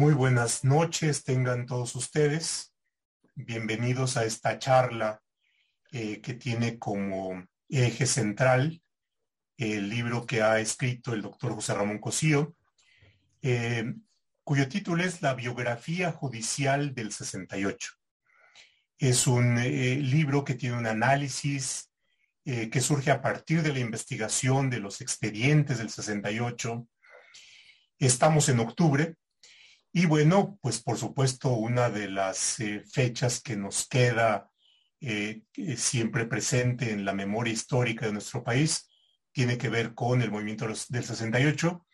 Muy buenas noches, tengan todos ustedes. Bienvenidos a esta charla eh, que tiene como eje central el libro que ha escrito el doctor José Ramón Cosío, eh, cuyo título es La biografía judicial del 68. Es un eh, libro que tiene un análisis que surge a partir de la investigación de los expedientes del 68. Estamos en octubre, y bueno, pues por supuesto, una de las eh, fechas que nos queda eh, siempre presente en la memoria histórica de nuestro país tiene que ver con el movimiento del 68.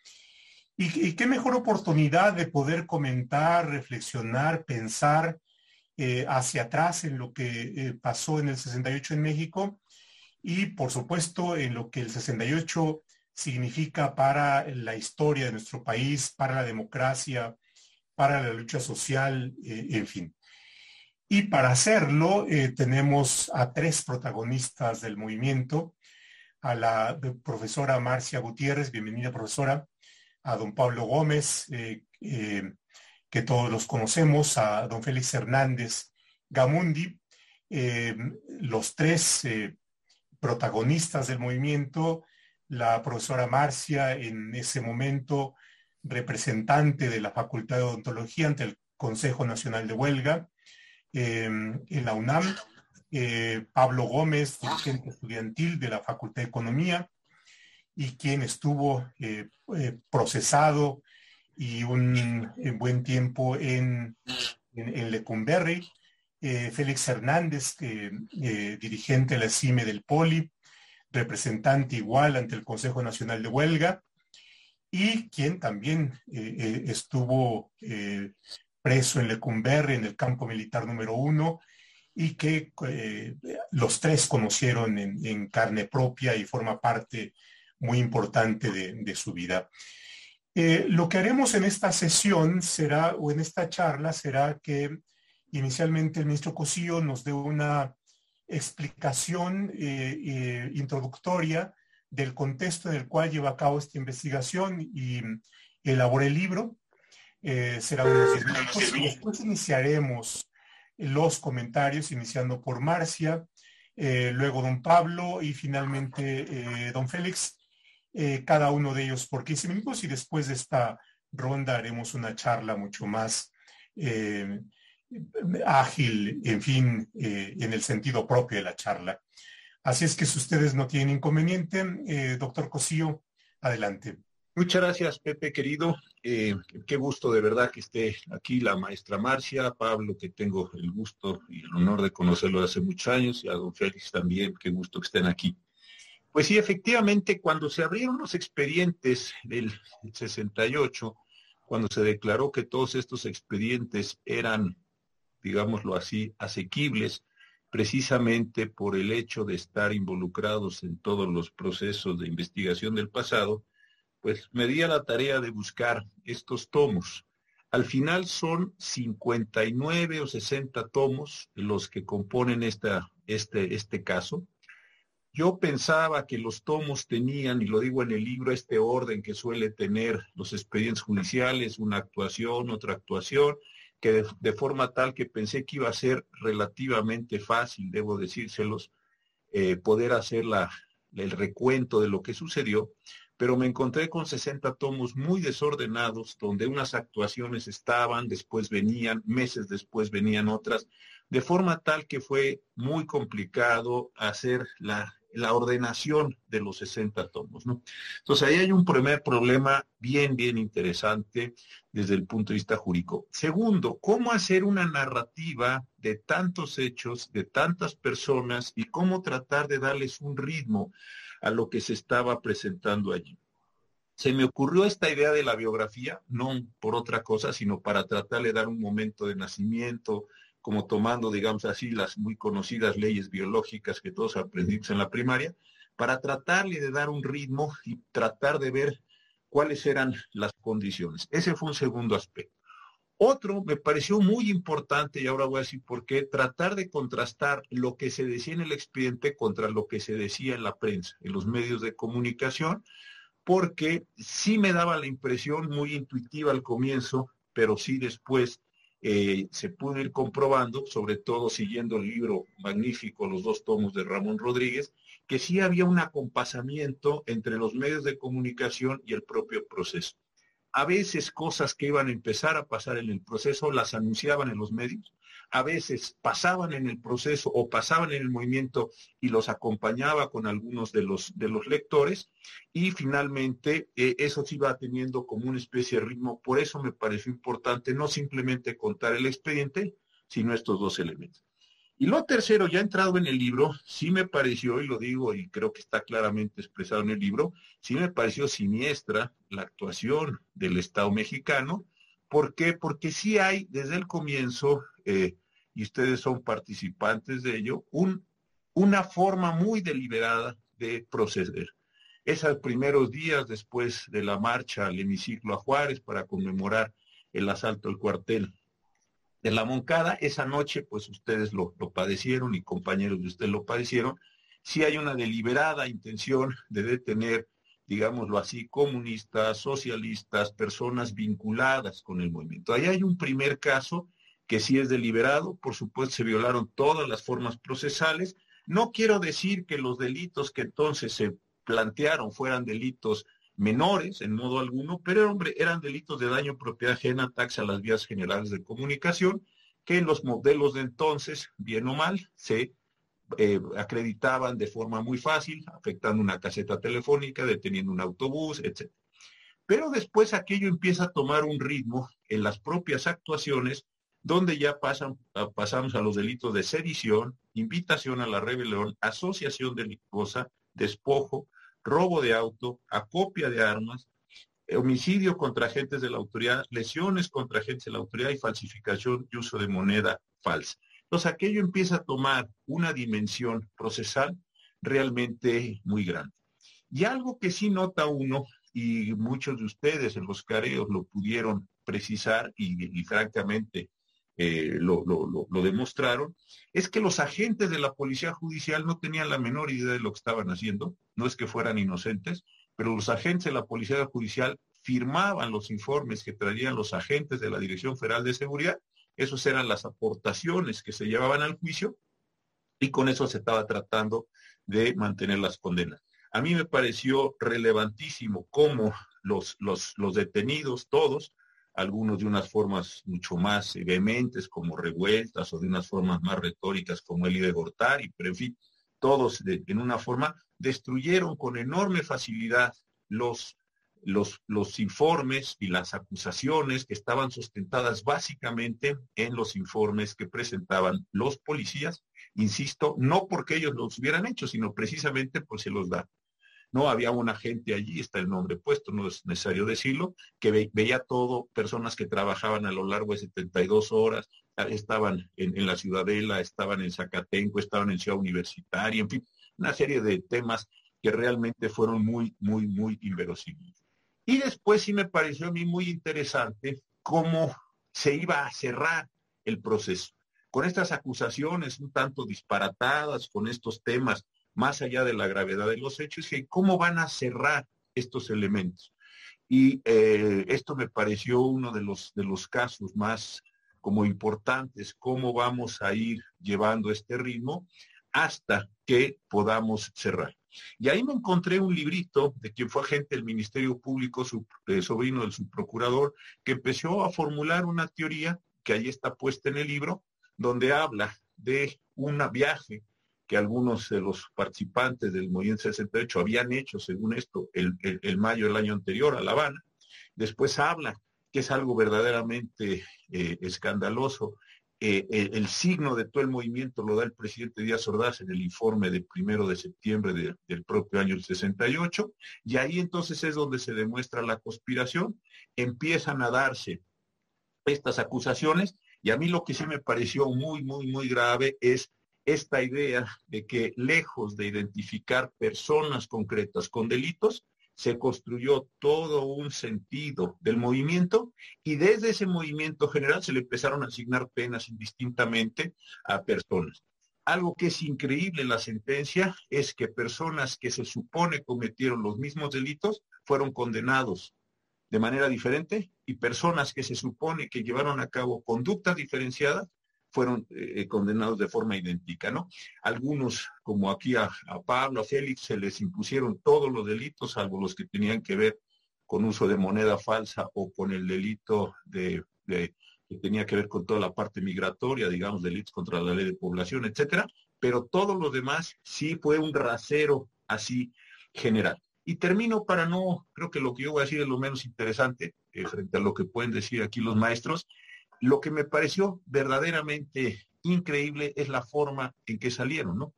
Y, qué mejor oportunidad de poder comentar, reflexionar, pensar eh, hacia atrás en lo que pasó en el 68 en México y por supuesto en lo que el 68 significa para la historia de nuestro país, para la democracia, para la lucha social, eh, en fin. Y para hacerlo eh, tenemos a tres protagonistas del movimiento, a la profesora Marcia Gutiérrez, bienvenida profesora, a don Pablo Gómez, eh, que todos los conocemos, a don Félix Hernández Gamundi, los tres protagonistas del movimiento, la profesora Marcia en ese momento representante de la Facultad de Odontología ante el Consejo Nacional de Huelga eh, en la UNAM, eh, Pablo Gómez, dirigente estudiantil de la Facultad de Economía, y quien estuvo eh, procesado y un buen tiempo en, en, Lecumberri, Félix Hernández, dirigente de la CIME del POLI, representante igual ante el Consejo Nacional de Huelga, y quien también eh, eh, estuvo eh, preso en Lecumberri, en el campo militar número uno, y que los tres conocieron en, carne propia y forma parte muy importante de, su vida. lo que haremos en esta sesión será, o en esta charla, será que inicialmente el ministro Cosío nos dé una explicación introductoria del contexto en el cual lleva a cabo esta investigación y elaboré el libro. Eh, será unos y después iniciaremos los comentarios, iniciando por Marcia, eh, luego don Pablo y finalmente eh, don Félix, cada uno de ellos por 15 minutos y después de esta ronda haremos una charla mucho más ágil, en fin, en el sentido propio de la charla. Así es que si ustedes no tienen inconveniente, eh, doctor Cosío, adelante. Muchas gracias, Pepe, querido. Eh, qué gusto de verdad que esté aquí la maestra Marcia, Pablo, que tengo el gusto y el honor de conocerlo hace muchos años, y a don Félix también, qué gusto que estén aquí. Pues sí, efectivamente, cuando se abrieron los expedientes del 68, cuando se declaró que todos estos expedientes eran, digámoslo así, asequibles, precisamente por el hecho de estar involucrados en todos los procesos de investigación del pasado, pues me di a la tarea de buscar estos tomos. Al final son 59 o 60 tomos los que componen esta, este, este caso. Yo pensaba que los tomos tenían, y lo digo en el libro, este orden que suele tener los expedientes judiciales, una actuación, otra actuación, que de, forma tal que pensé que iba a ser relativamente fácil, debo decírselos, eh, poder hacer la, el recuento de lo que sucedió, pero me encontré con 60 tomos muy desordenados, donde unas actuaciones estaban, después venían, meses después venían otras, de forma tal que fue muy complicado hacer la la ordenación de los 60 tomos. ¿no? Entonces ahí hay un primer problema bien, bien interesante desde el punto de vista jurídico. Segundo, cómo hacer una narrativa de tantos hechos, de tantas personas y cómo tratar de darles un ritmo a lo que se estaba presentando allí. Se me ocurrió esta idea de la biografía, no por otra cosa, sino para tratar de dar un momento de nacimiento, como tomando, digamos así, las muy conocidas leyes biológicas que todos aprendimos en la primaria, para tratarle de dar un ritmo y tratar de ver cuáles eran las condiciones. Ese fue un segundo aspecto. Otro me pareció muy importante, y ahora voy a decir por qué, tratar de contrastar lo que se decía en el expediente contra lo que se decía en la prensa, en los medios de comunicación, porque sí me daba la impresión muy intuitiva al comienzo pero sí después eh, se pudo ir comprobando, sobre todo siguiendo el libro magnífico, los dos tomos de Ramón Rodríguez, que sí había un acompasamiento entre los medios de comunicación y el propio proceso. A veces cosas que iban a empezar a pasar en el proceso las anunciaban en los medios, a veces pasaban en el proceso o pasaban en el movimiento y los acompañaba con algunos de los, de los lectores y finalmente eh, eso se iba teniendo como una especie de ritmo. Por eso me pareció importante no simplemente contar el expediente, sino estos dos elementos. Y lo tercero, ya entrado en el libro, sí me pareció, y lo digo y creo que está claramente expresado en el libro, sí me pareció siniestra la actuación del Estado mexicano. ¿Por qué? Porque sí hay desde el comienzo, eh, y ustedes son participantes de ello, un, una forma muy deliberada de proceder. Esos primeros días después de la marcha al hemiciclo a Juárez para conmemorar el asalto al cuartel de la Moncada. Esa noche, pues ustedes lo, padecieron y compañeros de ustedes lo padecieron. Si hay una deliberada intención de detener, digámoslo así, comunistas, socialistas, personas vinculadas con el movimiento. Ahí hay un primer caso que sí es deliberado, por supuesto se violaron todas las formas procesales. No quiero decir que los delitos que entonces se plantearon fueran delitos menores en modo alguno, pero hombre, eran delitos de daño propiedad ajena, ataques a las vías generales de comunicación, que en los modelos de entonces, bien o mal, se eh, acreditaban de forma muy fácil, afectando una caseta telefónica, deteniendo un autobús, etc. Pero después aquello empieza a tomar un ritmo en las propias actuaciones, donde ya pasan, pasamos a los delitos de sedición, invitación a la rebelión, asociación delictuosa, despojo, robo de auto, acopia de armas, homicidio contra agentes de la autoridad, lesiones contra agentes de la autoridad y falsificación y uso de moneda falsa. Entonces aquello empieza a tomar una dimensión procesal realmente muy grande. Y algo que sí nota uno, y muchos de ustedes en los careos lo pudieron precisar y, y francamente eh, lo, demostraron, es que los agentes de la policía judicial no tenían la menor idea de lo que estaban haciendo, no es que fueran inocentes, pero los agentes de la policía judicial firmaban los informes que traían los agentes de la Dirección Federal de Seguridad, esos eran las aportaciones que se llevaban al juicio y con eso se estaba tratando de mantener las condenas. A mí me pareció relevantísimo cómo los, los, los detenidos, todos, algunos de unas formas mucho más vehementes como revueltas o de unas formas más retóricas como el de Gortari, pero en fin, todos en una forma destruyeron con enorme facilidad los, los, los informes y las acusaciones que estaban sustentadas básicamente en los informes que presentaban los policías, insisto, no porque ellos los hubieran hecho, sino precisamente por se los da no había una gente allí, está el nombre puesto, no es necesario decirlo, que veía todo, personas que trabajaban a lo largo de 72 horas, estaban en, la Ciudadela, estaban en Zacatenco, estaban en Ciudad Universitaria, en fin, una serie de temas que realmente fueron muy, muy, muy inverosímiles. Y después sí me pareció a mí muy interesante cómo se iba a cerrar el proceso. Con estas acusaciones un tanto disparatadas, con estos temas más allá de la gravedad de los hechos, que cómo van a cerrar estos elementos. Y eh, esto me pareció uno de los, de los casos más como importantes, cómo vamos a ir llevando este ritmo hasta que podamos cerrar. Y ahí me encontré un librito de quien fue agente del Ministerio Público, su, eh, sobrino del subprocurador, que empezó a formular una teoría que ahí está puesta en el libro, donde habla de un viaje que algunos de los participantes del movimiento 68 habían hecho, según esto, el, mayo del año anterior a La Habana. Después habla que es algo verdaderamente eh, escandaloso. Eh, el, signo de todo el movimiento lo da el presidente Díaz Ordaz en el informe del primero de septiembre del propio año 68, y ahí entonces es donde se demuestra la conspiración. Empiezan a darse estas acusaciones, y a mí lo que sí me pareció muy, muy, muy grave es esta idea de que lejos de identificar personas concretas con delitos, se construyó todo un sentido del movimiento y desde ese movimiento general se le empezaron a asignar penas indistintamente a personas. Algo que es increíble en la sentencia es que personas que se supone cometieron los mismos delitos fueron condenados de manera diferente y personas que se supone que llevaron a cabo conductas diferenciadas fueron eh, condenados de forma idéntica, ¿no? Algunos, como aquí a, Pablo, a Félix, se les impusieron todos los delitos, salvo los que tenían que ver con uso de moneda falsa o con el delito de, que tenía que ver con toda la parte migratoria, digamos, delitos contra la ley de población, etcétera, pero todos los demás sí fue un rasero así general. Y termino para no, creo que lo que yo voy a decir es lo menos interesante eh, frente a lo que pueden decir aquí los maestros, lo que me pareció verdaderamente increíble es la forma en que salieron, ¿no?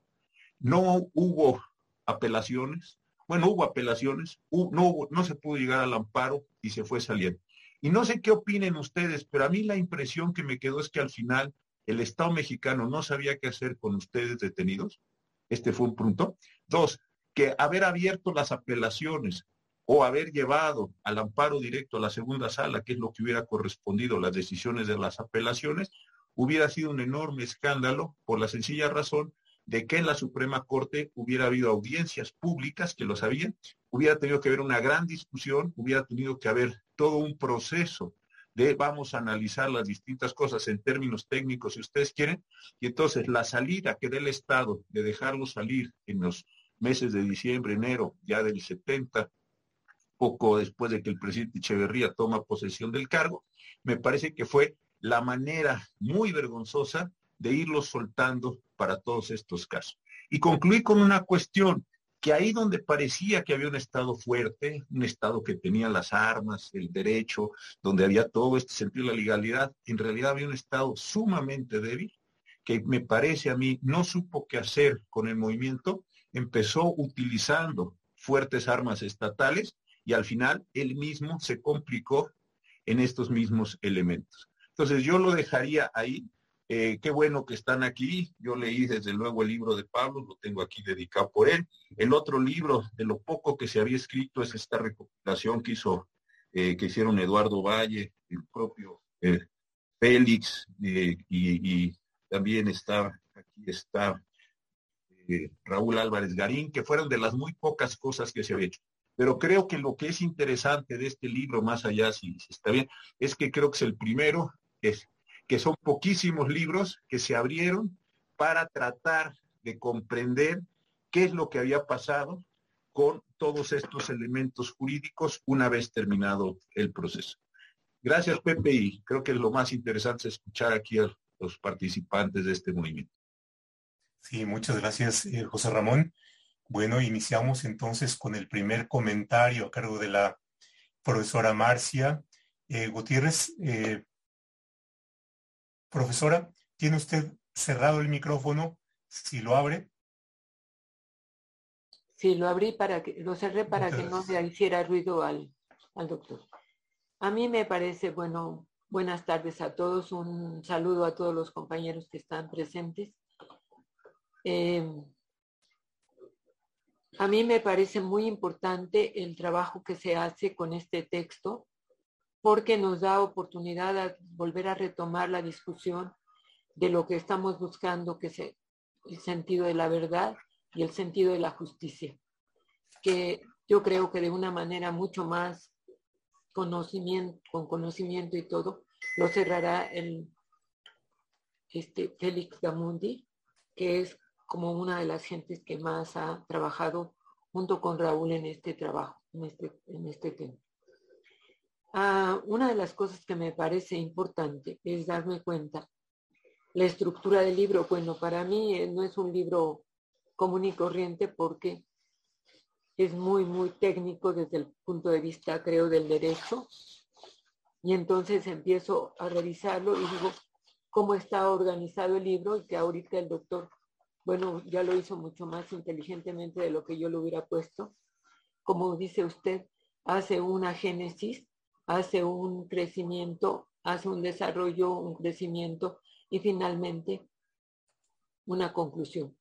No hubo apelaciones, bueno, hubo apelaciones, no, no se pudo llegar al amparo y se fue saliendo. Y no sé qué opinen ustedes, pero a mí la impresión que me quedó es que al final el Estado mexicano no sabía qué hacer con ustedes detenidos. Este fue un punto. Dos, que haber abierto las apelaciones o haber llevado al amparo directo a la segunda sala, que es lo que hubiera correspondido las decisiones de las apelaciones, hubiera sido un enorme escándalo por la sencilla razón de que en la Suprema Corte hubiera habido audiencias públicas que lo sabían, hubiera tenido que haber una gran discusión, hubiera tenido que haber todo un proceso de vamos a analizar las distintas cosas en términos técnicos si ustedes quieren, y entonces la salida que dé el Estado de dejarlo salir en los meses de diciembre, enero, ya del 70, poco después de que el presidente Echeverría toma posesión del cargo, me parece que fue la manera muy vergonzosa de irlos soltando para todos estos casos. Y concluí con una cuestión, que ahí donde parecía que había un Estado fuerte, un Estado que tenía las armas, el derecho, donde había todo este sentido de la legalidad, en realidad había un Estado sumamente débil, que me parece a mí no supo qué hacer con el movimiento, empezó utilizando fuertes armas estatales y al final él mismo se complicó en estos mismos elementos. Entonces yo lo dejaría ahí. Eh, qué bueno que están aquí. Yo leí desde luego el libro de Pablo, lo tengo aquí dedicado por él. El otro libro, de lo poco que se había escrito, es esta recopilación que hizo, eh, que hicieron Eduardo Valle, el propio eh, Félix, y, también está, aquí está Raúl Álvarez Garín, que fueron de las muy pocas cosas que se había hecho. Pero creo que lo que es interesante de este libro, más allá si, está bien, es que creo que es el primero, es que son poquísimos libros que se abrieron para tratar de comprender qué es lo que había pasado con todos estos elementos jurídicos una vez terminado el proceso. Gracias, Pepe, y creo que lo más interesante es escuchar aquí a los participantes de este movimiento. Sí, muchas gracias, eh, José Ramón. Bueno, iniciamos entonces con el primer comentario a cargo de la profesora Marcia eh, Gutiérrez. Eh, profesora, ¿tiene usted cerrado el micrófono? Si lo abre. Sí, lo abrí para que, lo cerré para que no se hiciera ruido al, al doctor. A mí me parece, bueno, buenas tardes a todos, un saludo a todos los compañeros que están presentes. Eh, a mí me parece muy importante el trabajo que se hace con este texto porque nos da oportunidad de volver a retomar la discusión de lo que estamos buscando, que es el sentido de la verdad y el sentido de la justicia, que yo creo que de una manera mucho más conocimiento, con conocimiento y todo, lo cerrará el este Félix Gamundi, que es como una de las gentes que más ha trabajado junto con Raúl en este trabajo, en este, en este tema. Ah, una de las cosas que me parece importante es darme cuenta la estructura del libro. Bueno, para mí eh, no es un libro común y corriente porque es muy, muy técnico desde el punto de vista, creo, del derecho. Y entonces empiezo a revisarlo y digo cómo está organizado el libro y que ahorita el doctor bueno, ya lo hizo mucho más inteligentemente de lo que yo lo hubiera puesto. Como dice usted, hace una génesis, hace un crecimiento, hace un desarrollo, un crecimiento y finalmente una conclusión.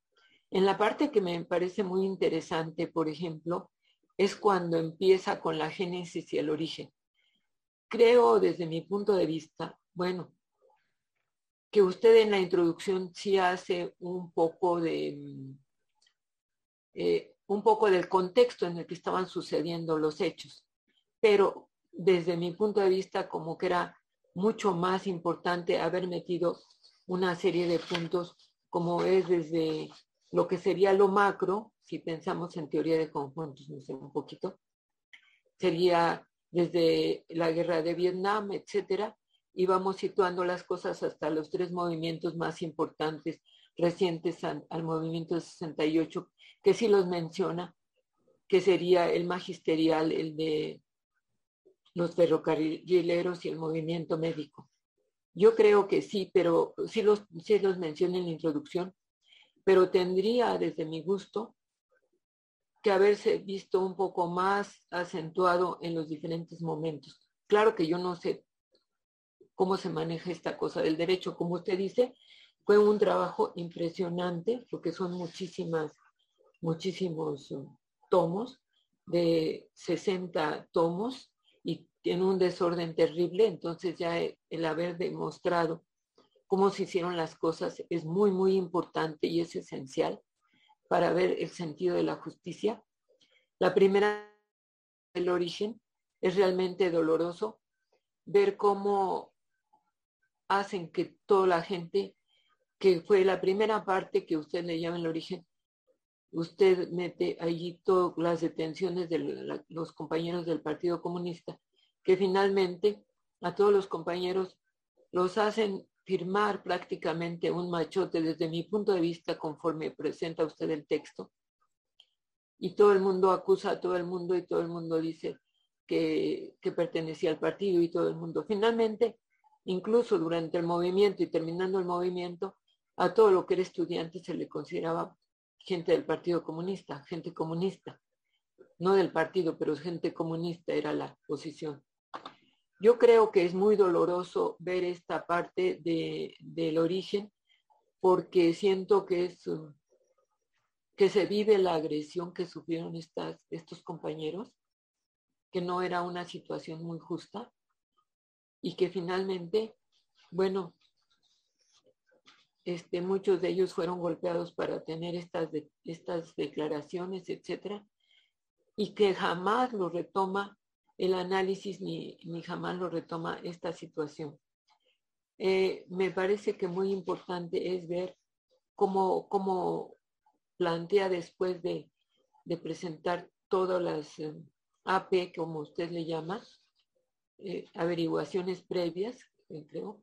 En la parte que me parece muy interesante, por ejemplo, es cuando empieza con la génesis y el origen. Creo desde mi punto de vista, bueno, que usted en la introducción sí hace un poco de mm, eh, un poco del contexto en el que estaban sucediendo los hechos. Pero desde mi punto de vista como que era mucho más importante haber metido una serie de puntos como es desde lo que sería lo macro, si pensamos en teoría de conjuntos, no sé, un poquito, sería desde la guerra de Vietnam, etcétera, y vamos situando las cosas hasta los tres movimientos más importantes recientes al, movimiento 68, que sí los menciona, que sería el magisterial, el de los ferrocarrileros y el movimiento médico. Yo creo que sí, pero sí los, sí los mencioné en la introducción, pero tendría desde mi gusto que haberse visto un poco más acentuado en los diferentes momentos. Claro que yo no sé cómo se maneja esta cosa del derecho, como usted dice, fue un trabajo impresionante, porque son muchísimas, muchísimos uh, tomos, de 60 tomos, y en un desorden terrible, entonces ya el haber demostrado cómo se hicieron las cosas es muy, muy importante y es esencial para ver el sentido de la justicia. La primera, el origen, es realmente doloroso ver cómo hacen que toda la gente que fue la primera parte que usted le llama el origen, usted mete allí todas las detenciones de los compañeros del Partido Comunista, que finalmente a todos los compañeros los hacen firmar prácticamente un machote desde mi punto de vista conforme presenta usted el texto. Y todo el mundo acusa a todo el mundo y todo el mundo dice que, que pertenecía al partido y todo el mundo. Finalmente, incluso durante el movimiento y terminando el movimiento, a todo lo que era estudiante se le consideraba gente del Partido Comunista, gente comunista, no del partido, pero gente comunista era la posición. Yo creo que es muy doloroso ver esta parte de, del origen porque siento que es que se vive la agresión que sufrieron estos compañeros, que no era una situación muy justa y que finalmente, bueno, este, muchos de ellos fueron golpeados para tener estas, estas declaraciones, etcétera, y que jamás lo retoma el análisis ni, ni jamás lo retoma esta situación. Eh, me parece que muy importante es ver cómo, cómo plantea después de, de presentar todas las eh, AP, como usted le llama, eh, averiguaciones previas, creo,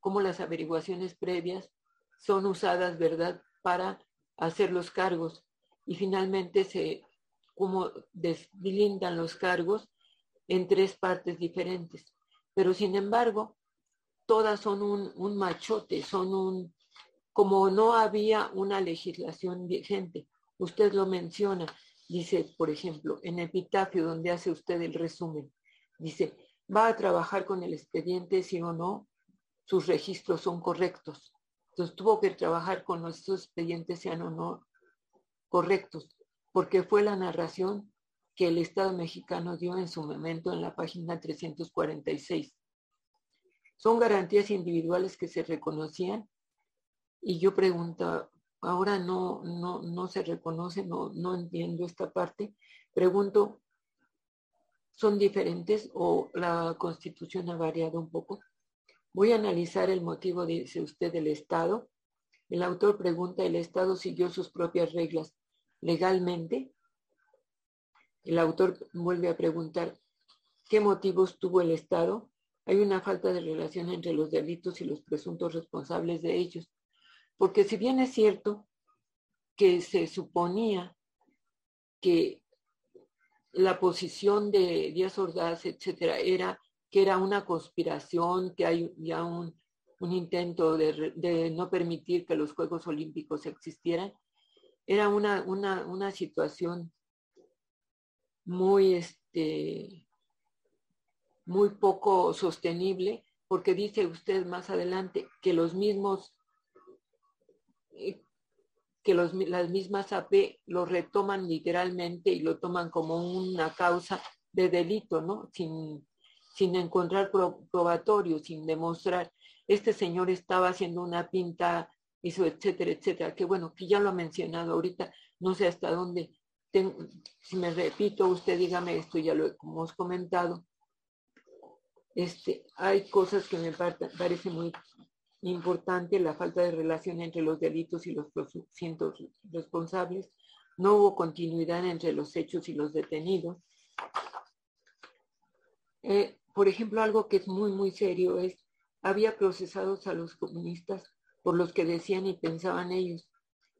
cómo las averiguaciones previas son usadas, ¿verdad?, para hacer los cargos. Y finalmente se, como deslindan los cargos en tres partes diferentes. Pero sin embargo, todas son un, un machote, son un, como no había una legislación vigente. Usted lo menciona, dice, por ejemplo, en epitafio, donde hace usted el resumen, dice, va a trabajar con el expediente si o no sus registros son correctos. Entonces tuvo que trabajar con los expedientes sean o no correctos, porque fue la narración que el Estado mexicano dio en su momento en la página 346. Son garantías individuales que se reconocían y yo pregunto, ahora no, no, no se reconoce, no, no entiendo esta parte. Pregunto, ¿son diferentes o la constitución ha variado un poco? Voy a analizar el motivo, dice usted, del Estado. El autor pregunta, ¿el Estado siguió sus propias reglas legalmente? El autor vuelve a preguntar, ¿qué motivos tuvo el Estado? Hay una falta de relación entre los delitos y los presuntos responsables de ellos. Porque si bien es cierto que se suponía que la posición de Díaz Ordaz, etcétera, era que era una conspiración, que hay ya un, intento de, no permitir que los Juegos Olímpicos existieran. Era una, una, una situación muy, este, muy poco sostenible, porque dice usted más adelante que los mismos, eh, que los, las mismas AP lo retoman literalmente y lo toman como una causa de delito, ¿no? Sin, sin encontrar probatorio, sin demostrar, este señor estaba haciendo una pinta, hizo etcétera, etcétera, que bueno, que ya lo ha mencionado ahorita, no sé hasta dónde, si me repito, usted dígame esto, ya lo hemos comentado, este, hay cosas que me parece muy importante, la falta de relación entre los delitos y los presuntos responsables, no hubo continuidad entre los hechos y los detenidos. Eh, por ejemplo, algo que es muy, muy serio es, había procesados a los comunistas por los que decían y pensaban ellos.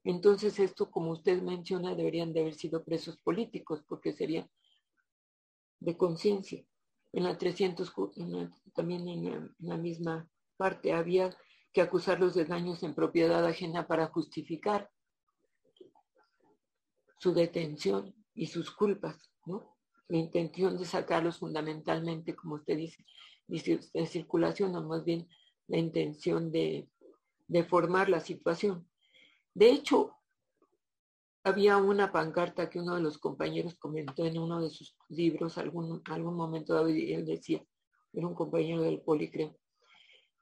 Entonces esto, como usted menciona, deberían de haber sido presos políticos, porque sería de conciencia. En la 300, también en la misma parte, había que acusarlos de daños en propiedad ajena para justificar su detención y sus culpas, ¿no? La intención de sacarlos fundamentalmente, como usted dice, de circulación, o más bien la intención de, de formar la situación. De hecho, había una pancarta que uno de los compañeros comentó en uno de sus libros, algún, algún momento él decía, era un compañero del poli,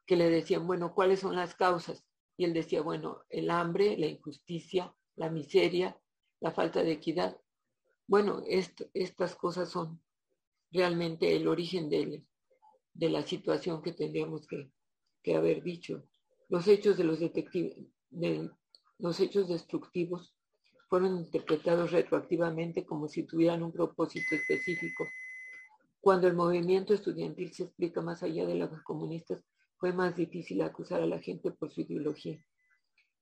que le decían, bueno, ¿cuáles son las causas? Y él decía, bueno, el hambre, la injusticia, la miseria, la falta de equidad. Bueno, estas cosas son realmente el origen de, de la situación que tendríamos que, que, haber dicho. Los hechos de los los hechos destructivos fueron interpretados retroactivamente como si tuvieran un propósito específico. Cuando el movimiento estudiantil se explica más allá de los comunistas, fue más difícil acusar a la gente por su ideología.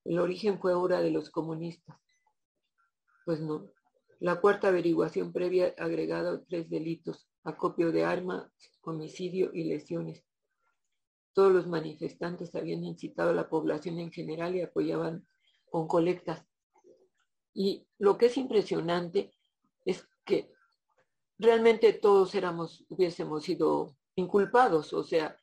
El origen fue obra de los comunistas. Pues no. La cuarta averiguación previa agregado tres delitos, acopio de armas, homicidio y lesiones. Todos los manifestantes habían incitado a la población en general y apoyaban con colectas. Y lo que es impresionante es que realmente todos éramos, hubiésemos sido inculpados, o sea,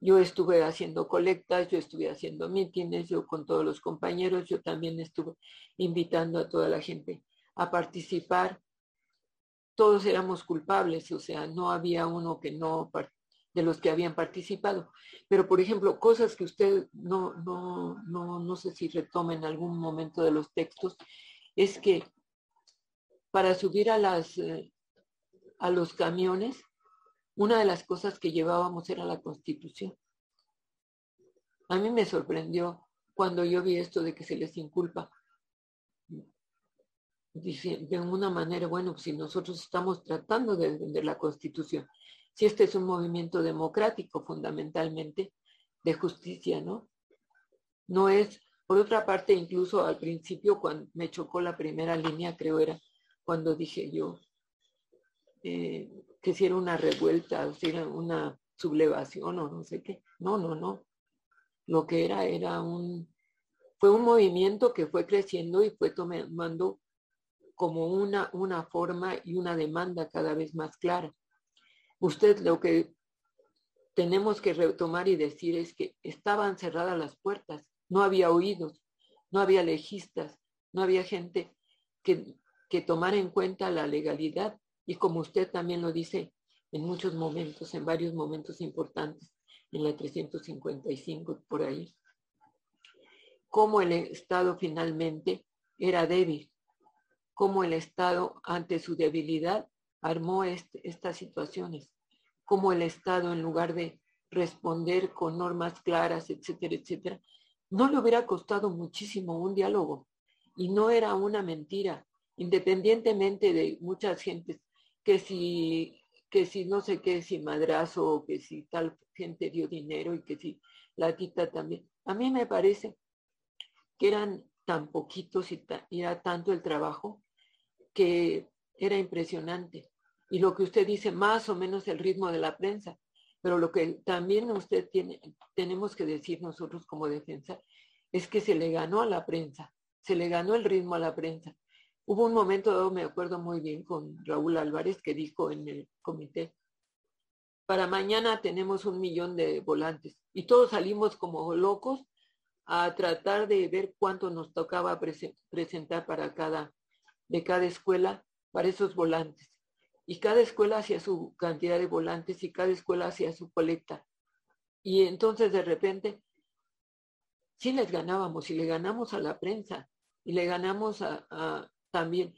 yo estuve haciendo colectas, yo estuve haciendo mítines, yo con todos los compañeros, yo también estuve invitando a toda la gente a participar. Todos éramos culpables, o sea, no había uno que no de los que habían participado. Pero, por ejemplo, cosas que usted no, no, no, no sé si retoma en algún momento de los textos, es que para subir a las eh, a los camiones una de las cosas que llevábamos era la constitución. A mí me sorprendió cuando yo vi esto de que se les inculpa. de una manera, bueno, si nosotros estamos tratando de defender la constitución, si este es un movimiento democrático fundamentalmente, de justicia, ¿no? No es, por otra parte, incluso al principio cuando me chocó la primera línea, creo era cuando dije yo, eh, que si era una revuelta, o si era una sublevación o no sé qué. No, no, no. Lo que era era un, fue un movimiento que fue creciendo y fue tomando como una, una forma y una demanda cada vez más clara. Usted lo que tenemos que retomar y decir es que estaban cerradas las puertas, no había oídos, no había legistas, no había gente que, que tomara en cuenta la legalidad y como usted también lo dice en muchos momentos, en varios momentos importantes, en la 355 por ahí, cómo el Estado finalmente era débil, cómo el Estado ante su debilidad armó este, estas situaciones, cómo el Estado en lugar de responder con normas claras, etcétera, etcétera, no le hubiera costado muchísimo un diálogo. Y no era una mentira, independientemente de muchas gentes que si, que si no sé qué, si madrazo, o que si tal gente dio dinero y que si la tita también. A mí me parece que eran tan poquitos y, era tanto el trabajo que era impresionante. Y lo que usted dice, más o menos el ritmo de la prensa, pero lo que también usted tiene, tenemos que decir nosotros como defensa, es que se le ganó a la prensa, se le ganó el ritmo a la prensa. Hubo un momento, me acuerdo muy bien, con Raúl Álvarez que dijo en el comité, para mañana tenemos un millón de volantes y todos salimos como locos a tratar de ver cuánto nos tocaba presentar para cada, de cada escuela para esos volantes. Y cada escuela hacía su cantidad de volantes y cada escuela hacía su colecta. Y entonces de repente, sí les ganábamos y le ganamos a la prensa y le ganamos a, también.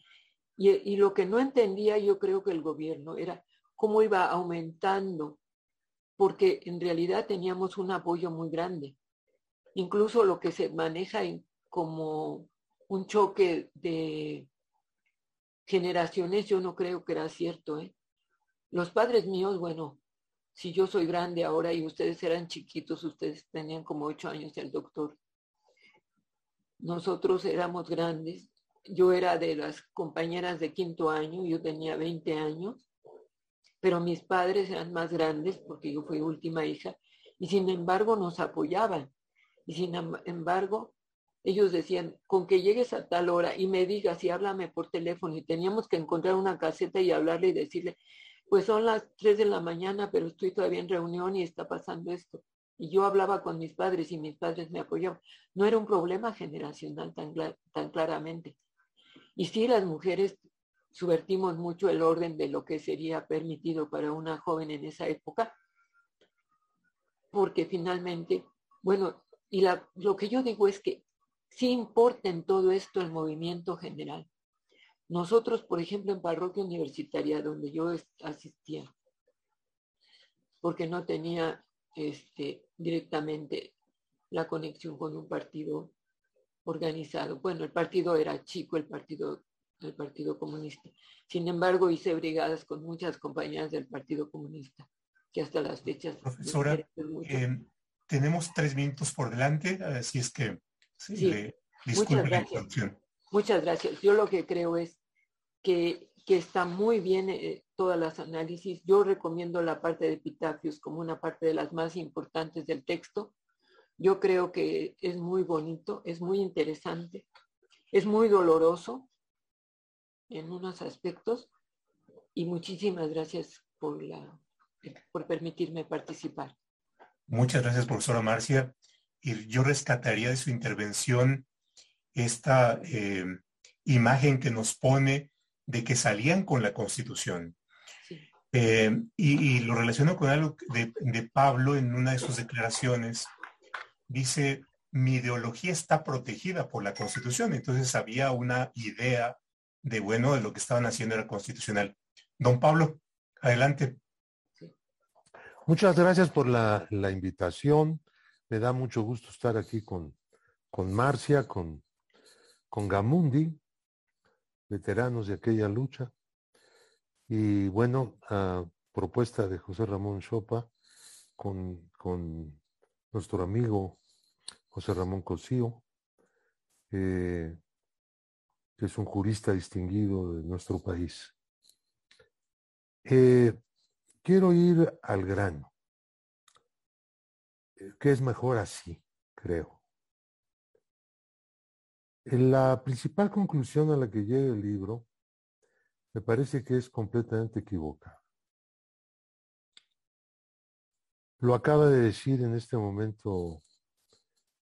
Y, lo que no entendía yo creo que el gobierno era cómo iba aumentando porque en realidad teníamos un apoyo muy grande. Incluso lo que se maneja como un choque de generaciones, yo no creo que era cierto. ¿eh? Los padres míos, bueno, si yo soy grande ahora y ustedes eran chiquitos, ustedes tenían como ocho años el doctor. Nosotros éramos grandes. Yo era de las compañeras de quinto año, yo tenía 20 años pero mis padres eran más grandes porque yo fui última hija y sin embargo nos apoyaban. Y sin embargo, ellos decían, con que llegues a tal hora y me digas y háblame por teléfono y teníamos que encontrar una caseta y hablarle y decirle, pues son las tres de la mañana, pero estoy todavía en reunión y está pasando esto. Y yo hablaba con mis padres y mis padres me apoyaban. No era un problema generacional tan, tan claramente. Y sí, las mujeres subvertimos mucho el orden de lo que sería permitido para una joven en esa época, porque finalmente, bueno, y lo que yo digo es que sí importa en todo esto el movimiento general. Nosotros, por ejemplo, en parroquia universitaria, donde yo asistía, porque no tenía este, directamente la conexión con un partido organizado. Bueno, el partido era chico, el partido del Partido Comunista. Sin embargo, hice brigadas con muchas compañías del Partido Comunista, que hasta las fechas... Profesora, eh, tenemos tres minutos por delante, así es que sí, muchas gracias. Muchas gracias. Yo lo que creo es que, que está muy bien eh, todas las análisis. Yo recomiendo la parte de epitafios como una parte de las más importantes del texto. Yo creo que es muy bonito, es muy interesante, es muy doloroso, en unos aspectos y muchísimas gracias por, la, por permitirme participar. Muchas gracias, profesora Marcia. Y yo rescataría de su intervención esta eh, imagen que nos pone de que salían con la Constitución. Eh, y, lo relaciono con algo de, de Pablo en una de sus declaraciones. Dice, mi ideología está protegida por la Constitución. Entonces había una idea de bueno de lo que estaban haciendo era constitucional. Don Pablo, adelante. Muchas gracias por la, invitación. Me da mucho gusto estar aquí con, con Marcia, con, con Gamundi, veteranos de aquella lucha. Y bueno, propuesta de José Ramón Chopa, con, con nuestro amigo José Ramón Cosío, eh, que es un jurista distinguido de nuestro país. Eh, quiero ir al grano, eh, que es mejor así, creo. La principal conclusión a la que llega el libro me parece que es completamente equivocada. Lo acaba de decir en este momento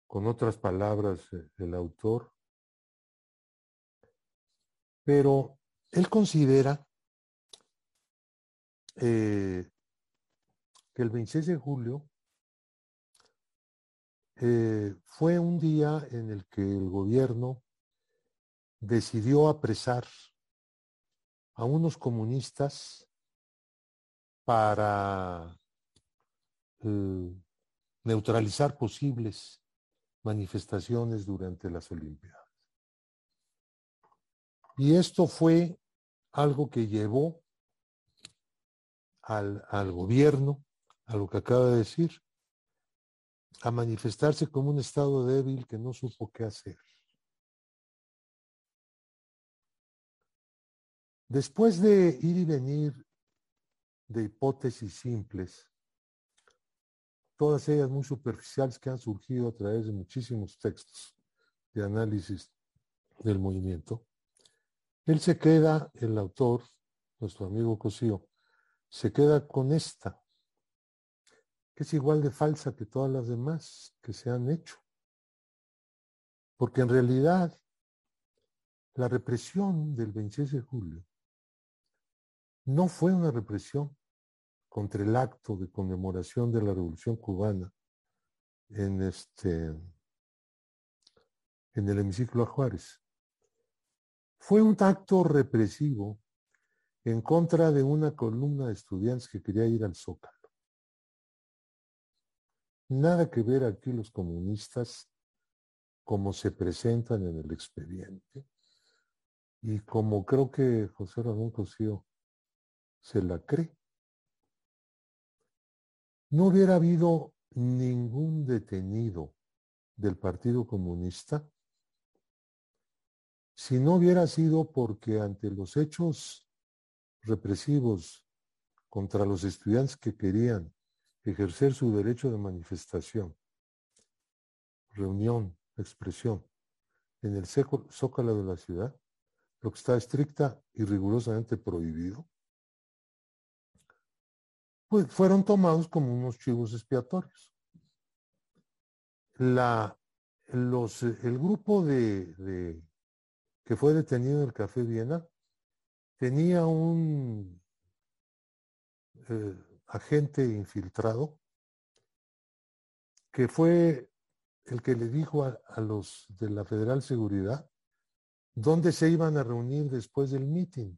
con otras palabras eh, el autor. Pero él considera eh, que el 26 de julio eh, fue un día en el que el gobierno decidió apresar a unos comunistas para eh, neutralizar posibles manifestaciones durante las Olimpiadas. Y esto fue algo que llevó al, al gobierno, a lo que acaba de decir, a manifestarse como un estado débil que no supo qué hacer. Después de ir y venir de hipótesis simples, todas ellas muy superficiales que han surgido a través de muchísimos textos de análisis del movimiento, él se queda, el autor, nuestro amigo Cosío, se queda con esta, que es igual de falsa que todas las demás que se han hecho. Porque en realidad la represión del 26 de julio no fue una represión contra el acto de conmemoración de la Revolución Cubana en este en el hemiciclo a Juárez. Fue un acto represivo en contra de una columna de estudiantes que quería ir al Zócalo. nada que ver aquí los comunistas como se presentan en el expediente y como creo que José Ramón Cosío se la cree. No hubiera habido ningún detenido del Partido Comunista si no hubiera sido porque ante los hechos represivos contra los estudiantes que querían ejercer su derecho de manifestación, reunión, expresión, en el zócalo de la ciudad, lo que está estricta y rigurosamente prohibido, pues fueron tomados como unos chivos expiatorios. El grupo de, que fue detenido en el Café Viena tenía un eh, agente infiltrado que fue el que le dijo a, a, los de la Federal Seguridad dónde se iban a reunir después del meeting.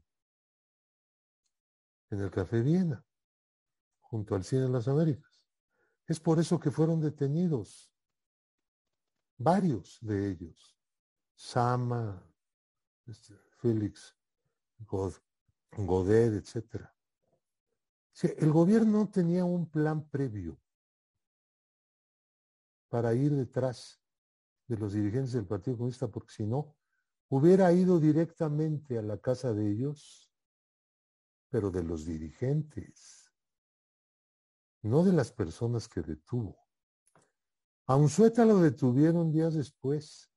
En el Café Viena, junto al Cine de las Américas. Es por eso que fueron detenidos varios de ellos. Sama, este, Félix God, Godet, etc. el gobierno tenía un plan previo para ir detrás de los dirigentes del Partido Comunista, porque si no, hubiera ido directamente a la casa de ellos, pero de los dirigentes, no de las personas que detuvo. A Unzueta lo detuvieron días después.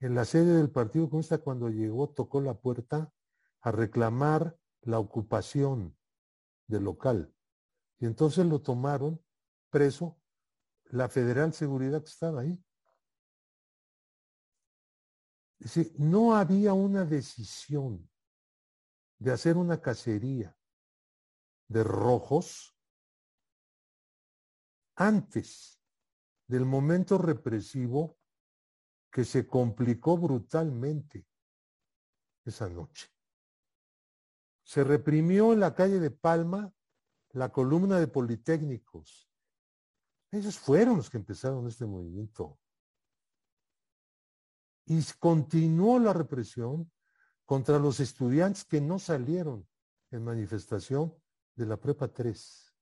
En la sede del Partido Comunista, cuando llegó, tocó la puerta a reclamar la ocupación del local. Y entonces lo tomaron preso la Federal Seguridad que estaba ahí. No había una decisión de hacer una cacería de rojos antes del momento represivo que se complicó brutalmente esa noche. Se reprimió en la calle de Palma la columna de Politécnicos. Ellos fueron los que empezaron este movimiento. Y continuó la represión contra los estudiantes que no salieron en manifestación de la Prepa 3.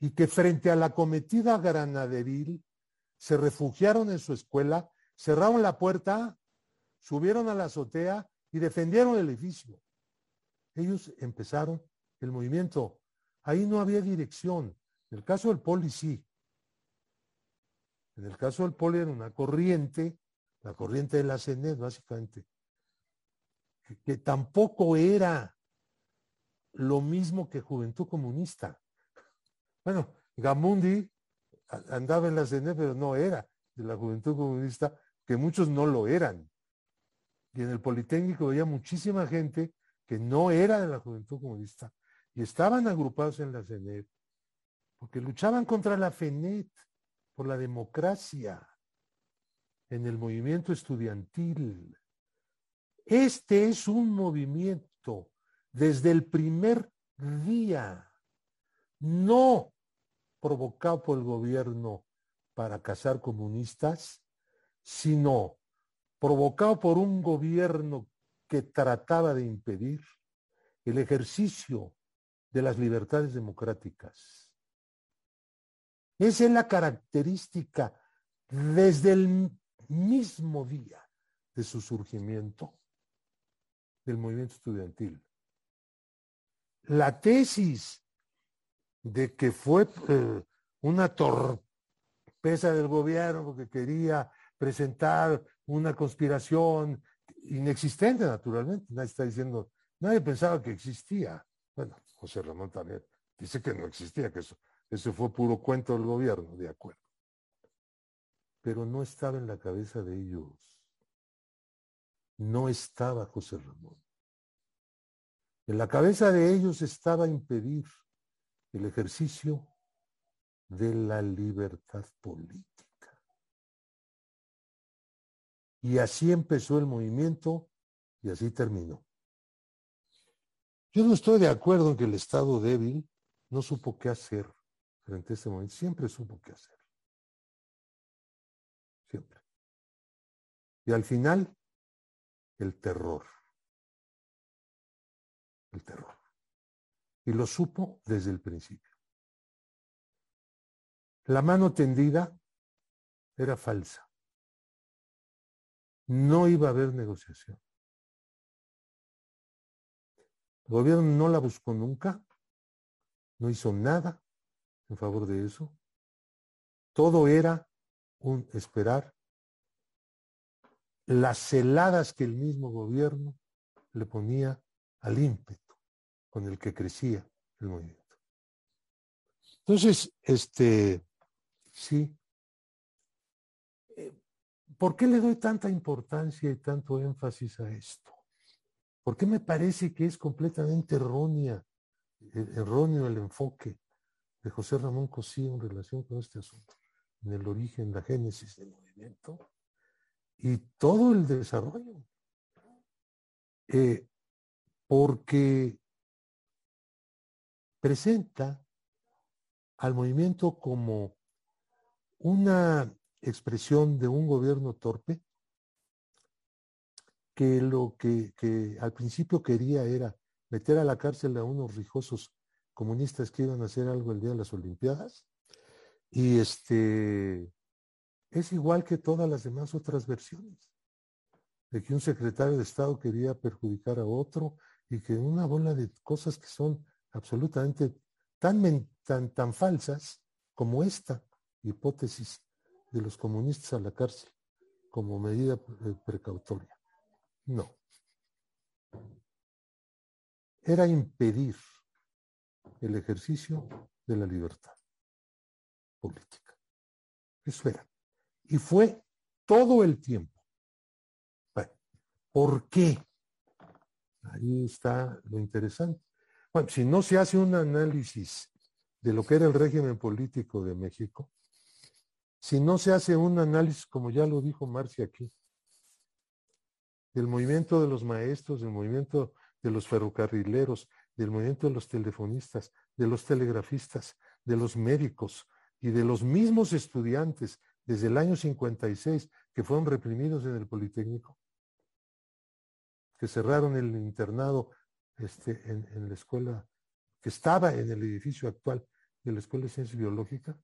Y que frente a la cometida granaderil se refugiaron en su escuela, cerraron la puerta, subieron a la azotea y defendieron el edificio. Ellos empezaron el movimiento. Ahí no había dirección. En el caso del poli sí. En el caso del poli era una corriente, la corriente de la CENED básicamente, que tampoco era lo mismo que Juventud Comunista. Bueno, Gamundi andaba en la CNE, pero no era de la Juventud Comunista, que muchos no lo eran. Y en el Politécnico había muchísima gente que no era de la Juventud Comunista y estaban agrupados en la CENET, porque luchaban contra la FENET, por la democracia, en el movimiento estudiantil. Este es un movimiento desde el primer día, no provocado por el gobierno para cazar comunistas, sino provocado por un gobierno que trataba de impedir el ejercicio de las libertades democráticas. Esa es la característica desde el mismo día de su surgimiento del movimiento estudiantil. La tesis de que fue eh, una torpeza del gobierno porque quería presentar una conspiración inexistente, naturalmente. Nadie está diciendo, nadie pensaba que existía. Bueno, José Ramón también dice que no existía, que eso, eso fue puro cuento del gobierno, de acuerdo. Pero no estaba en la cabeza de ellos. No estaba José Ramón. En la cabeza de ellos estaba impedir el ejercicio de la libertad política. Y así empezó el movimiento y así terminó. Yo no estoy de acuerdo en que el Estado débil no supo qué hacer frente a este momento, siempre supo qué hacer. Siempre. Y al final, el terror. El terror. Y lo supo desde el principio. La mano tendida era falsa. No iba a haber negociación. El gobierno no la buscó nunca, no hizo nada en favor de eso. Todo era un esperar las heladas que el mismo gobierno le ponía al ímpetu con el que crecía el movimiento. Entonces, este, sí. Eh, ¿Por qué le doy tanta importancia y tanto énfasis a esto? ¿Por qué me parece que es completamente errónea, eh, erróneo el enfoque de José Ramón Cosío en relación con este asunto, en el origen, la génesis del movimiento y todo el desarrollo? Eh, porque presenta al movimiento como una expresión de un gobierno torpe que lo que, al principio quería era meter a la cárcel a unos rijosos comunistas que iban a hacer algo el día de las Olimpiadas. Y este es igual que todas las demás otras versiones. De que un secretario de Estado quería perjudicar a otro y que una bola de cosas que son absolutamente tan, tan, tan falsas como esta hipótesis de los comunistas a la cárcel como medida precautoria. No. Era impedir el ejercicio de la libertad política. Eso era. Y fue todo el tiempo. ¿Por qué? Ahí está lo interesante. Bueno, si no se hace un análisis de lo que era el régimen político de México, si no se hace un análisis, como ya lo dijo Marcia aquí, del movimiento de los maestros, del movimiento de los ferrocarrileros, del movimiento de los telefonistas, de los telegrafistas, de los médicos y de los mismos estudiantes desde el año 56 que fueron reprimidos en el Politécnico, que cerraron el internado este, en, en la escuela, que estaba en el edificio actual de la Escuela de Ciencia Biológica,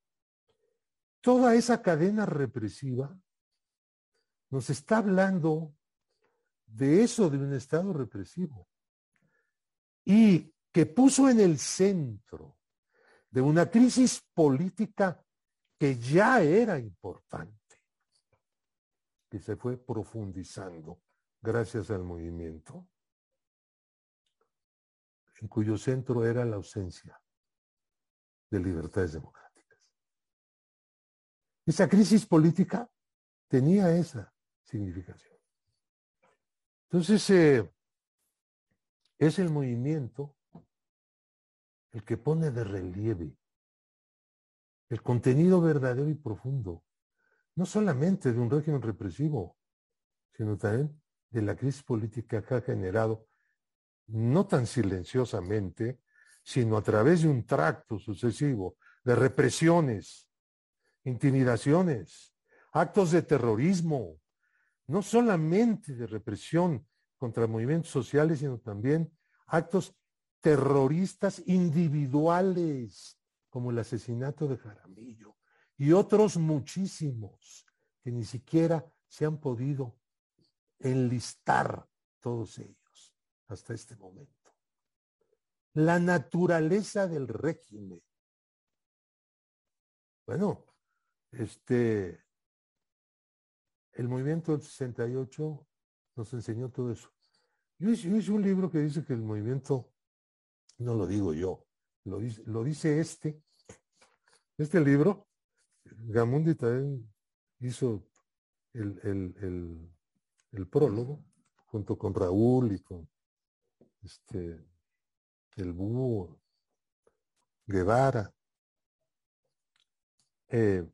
toda esa cadena represiva nos está hablando de eso, de un Estado represivo, y que puso en el centro de una crisis política que ya era importante, que se fue profundizando gracias al movimiento, en cuyo centro era la ausencia de libertades democráticas. Esa crisis política tenía esa significación. Entonces, eh, es el movimiento el que pone de relieve el contenido verdadero y profundo, no solamente de un régimen represivo, sino también de la crisis política que ha generado, no tan silenciosamente, sino a través de un tracto sucesivo de represiones, intimidaciones, actos de terrorismo, no solamente de represión contra movimientos sociales, sino también actos terroristas individuales, como el asesinato de Jaramillo, y otros muchísimos que ni siquiera se han podido enlistar todos ellos hasta este momento la naturaleza del régimen. Bueno, este, el movimiento del 68 nos enseñó todo eso. Yo hice, un libro que dice que el movimiento, no lo digo yo, lo dice, lo dice este, este libro, Gamundi también hizo el, el, el prólogo junto con Raúl y con este el búho, Guevara. Eh,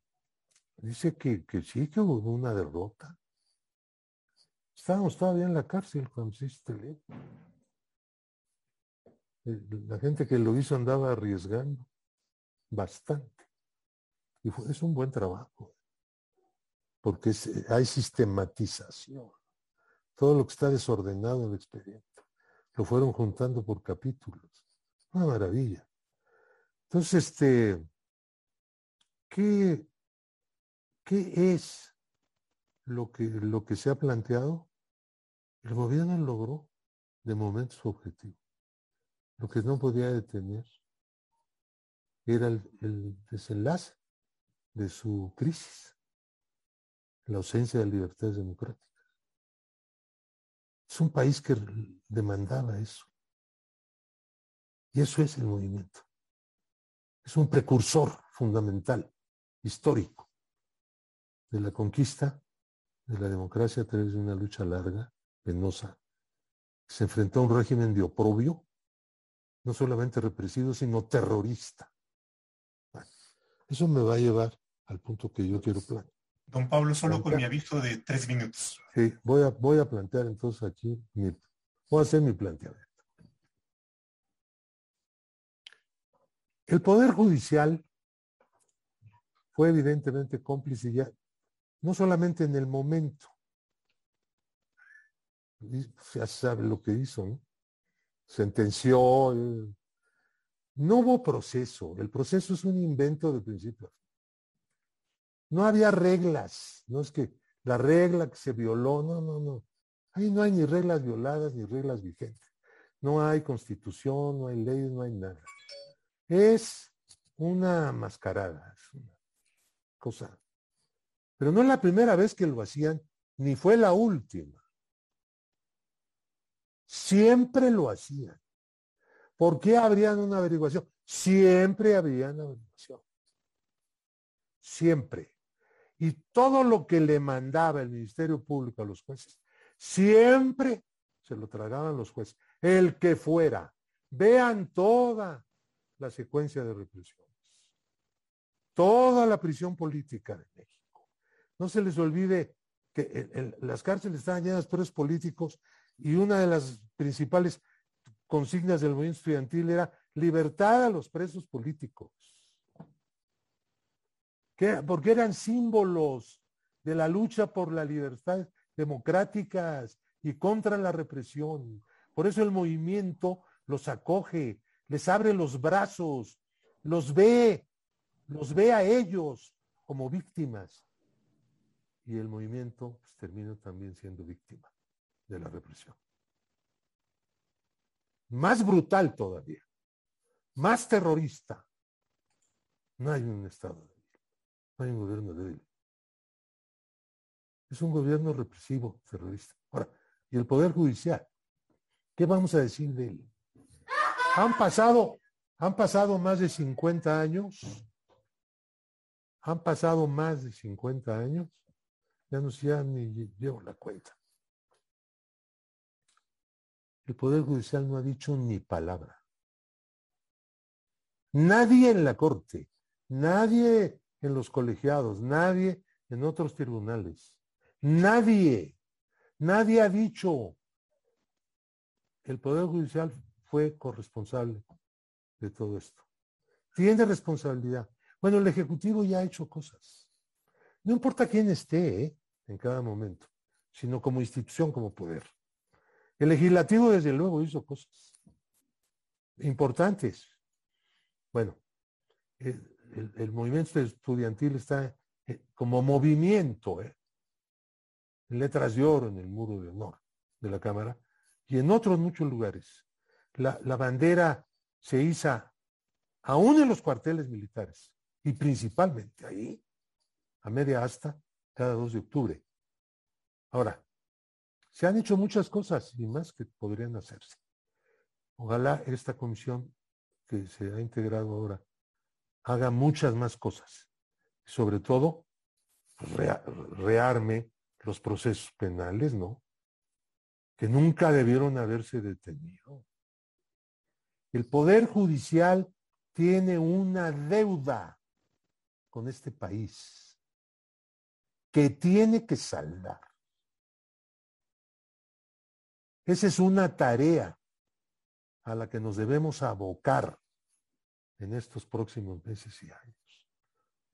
dice que, que, sí que hubo una derrota. Estábamos todavía en la cárcel cuando se este Eh, la gente que lo hizo andaba arriesgando bastante. Y fue, es un buen trabajo, porque hay sistematización. Todo lo que está desordenado en el expediente. Lo fueron juntando por capítulos. Una maravilla. Entonces, este, ¿qué, qué es lo que, lo que se ha planteado? El gobierno logró de momento su objetivo. Lo que no podía detener era el, desenlace de su crisis, la ausencia de libertades democráticas. Es un país que demandaba eso. Y eso es el movimiento. Es un precursor fundamental, histórico, de la conquista de la democracia a través de una lucha larga, penosa. Se enfrentó a un régimen de oprobio, no solamente represivo, sino terrorista. eso me va a llevar al punto que yo quiero plantear. Don Pablo, solo con mi aviso de tres minutos. Sí, voy a, voy a plantear entonces aquí, mi, voy a hacer mi planteamiento. El Poder Judicial fue evidentemente cómplice ya, no solamente en el momento, ya sabe lo que hizo, ¿no? Sentenció, eh, no hubo proceso, el proceso es un invento de principio. No había reglas, no es que la regla que se violó, no, no, no. Ahí no hay ni reglas violadas ni reglas vigentes. No hay constitución, no hay leyes, no hay nada. Es una mascarada, es una cosa. Pero no es la primera vez que lo hacían, ni fue la última. Siempre lo hacían. ¿Por qué habrían una averiguación? Siempre habrían averiguación. Siempre. Y todo lo que le mandaba el Ministerio Público a los jueces, siempre se lo tragaban los jueces. El que fuera. Vean toda la secuencia de represiones. Toda la prisión política de México. No se les olvide que las cárceles estaban llenas de presos políticos y una de las principales consignas del movimiento estudiantil era libertad a los presos políticos. Porque eran símbolos de la lucha por la libertad democráticas y contra la represión. Por eso el movimiento los acoge, les abre los brazos, los ve, los ve a ellos como víctimas. Y el movimiento pues, termina también siendo víctima de la represión. Más brutal todavía, más terrorista. No hay un Estado hay un gobierno débil. Es un gobierno represivo, terrorista. Ahora, ¿y el Poder Judicial? ¿Qué vamos a decir de él? Han pasado, han pasado más de 50 años. Han pasado más de 50 años. Ya no sé, ya ni llevo la cuenta. El Poder Judicial no ha dicho ni palabra. Nadie en la Corte, nadie en los colegiados, nadie en otros tribunales, nadie, nadie ha dicho. El Poder Judicial fue corresponsable de todo esto. Tiene responsabilidad. Bueno, el Ejecutivo ya ha hecho cosas. No importa quién esté ¿eh? en cada momento, sino como institución, como poder. El legislativo, desde luego, hizo cosas importantes. Bueno, el, movimiento estudiantil está eh, como movimiento, ¿eh? en letras de oro en el muro de honor de la Cámara y en otros muchos lugares la, bandera se iza aún en los cuarteles militares y principalmente ahí, a media asta, cada 2 de octubre. Ahora, se han hecho muchas cosas y más que podrían hacerse. Ojalá esta comisión que se ha integrado ahora haga muchas más cosas. Sobre todo, rearme los procesos penales, ¿no? Que nunca debieron haberse detenido. El Poder Judicial tiene una deuda con este país que tiene que saldar. Esa es una tarea a la que nos debemos abocar en estos próximos meses y años.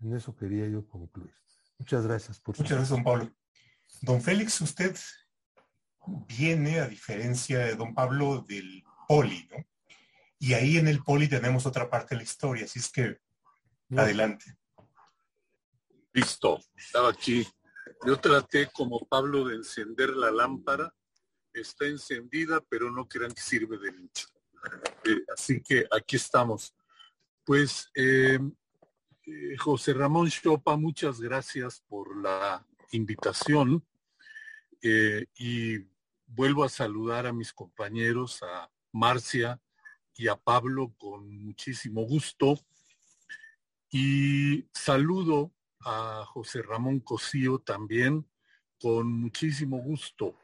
En eso quería yo concluir. Muchas gracias por su Muchas gracias, don Pablo. Don Félix, usted viene, a diferencia de don Pablo, del poli, ¿no? Y ahí en el poli tenemos otra parte de la historia, así es que adelante. Listo, estaba aquí. Yo traté como Pablo de encender la lámpara. Está encendida, pero no crean que sirve de mucho. Eh, así que aquí estamos. Pues eh, eh, José Ramón Chopa, muchas gracias por la invitación y vuelvo a saludar a mis compañeros, a Marcia y a Pablo con muchísimo gusto y saludo a José Ramón Cosío también con muchísimo gusto.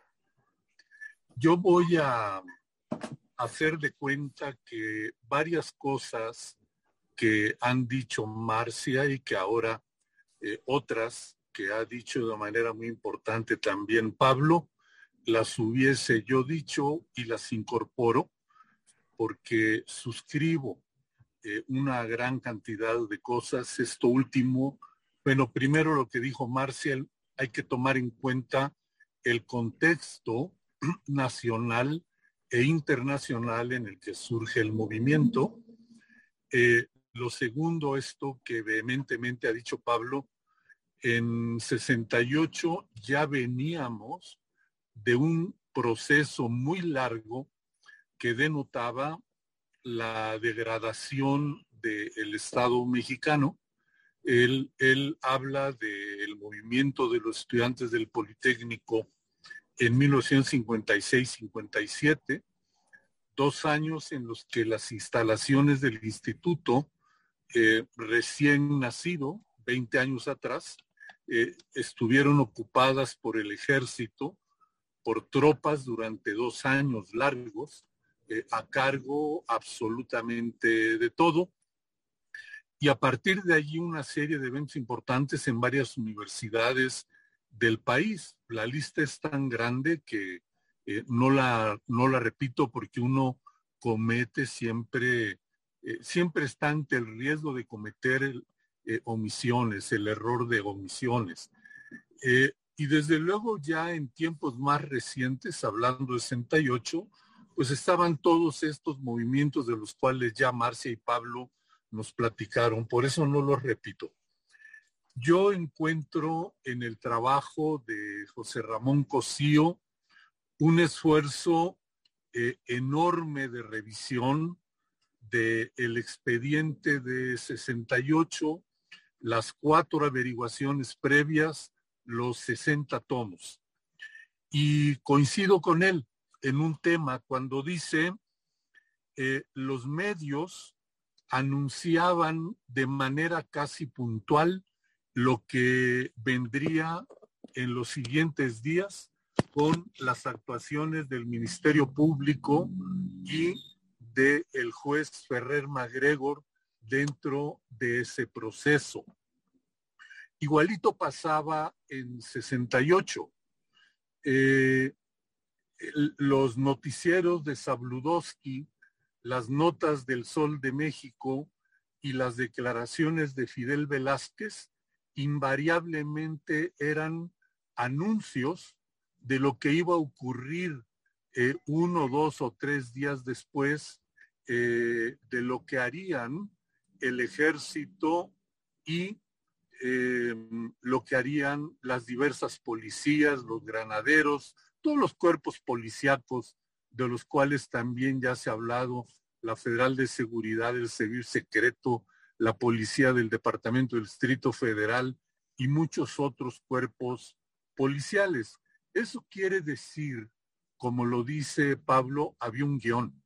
Yo voy a hacer de cuenta que varias cosas que han dicho Marcia y que ahora eh, otras que ha dicho de manera muy importante también Pablo, las hubiese yo dicho y las incorporo porque suscribo eh, una gran cantidad de cosas. Esto último, bueno, primero lo que dijo Marcial, hay que tomar en cuenta el contexto nacional e internacional en el que surge el movimiento. Eh, lo segundo, esto que vehementemente ha dicho Pablo, en 68 ya veníamos de un proceso muy largo que denotaba la degradación del Estado mexicano. Él, él habla del movimiento de los estudiantes del Politécnico en 1956-57, dos años en los que las instalaciones del instituto recién nacido, 20 años atrás, eh, estuvieron ocupadas por el ejército, por tropas durante dos años largos, eh, a cargo absolutamente de todo. Y a partir de allí una serie de eventos importantes en varias universidades del país. La lista es tan grande que eh, no, la, no la repito porque uno comete siempre, eh, siempre está ante el riesgo de cometer omisiones, el error de omisiones. y desde luego ya en tiempos más recientes, hablando de 68, pues estaban todos estos movimientos de los cuales ya Marcia y Pablo nos platicaron, por eso no los repito. Yo encuentro en el trabajo de José Ramón Cosío un esfuerzo eh, enorme de revisión del el expediente de 68, las cuatro averiguaciones previas, los 60 tomos. Y coincido con él, en un tema cuando dice eh, los medios anunciaban de manera casi puntual lo que vendría en los siguientes días con las actuaciones del Ministerio Público y del el juez Ferrer Magregor dentro de ese proceso. Igualito pasaba en 68. Eh, los noticieros de Sabludowski, las notas del Sol de México y las declaraciones de Fidel Velázquez invariablemente eran anuncios de lo que iba a ocurrir eh, uno, dos o tres días después eh, de lo que harían el ejército y eh, lo que harían las diversas policías, los granaderos, todos los cuerpos policíacos de los cuales también ya se ha hablado, la Federal de Seguridad, el Servicio Secreto, la Policía del Departamento del Distrito Federal y muchos otros cuerpos policiales. Eso quiere decir, como lo dice Pablo, había un guion.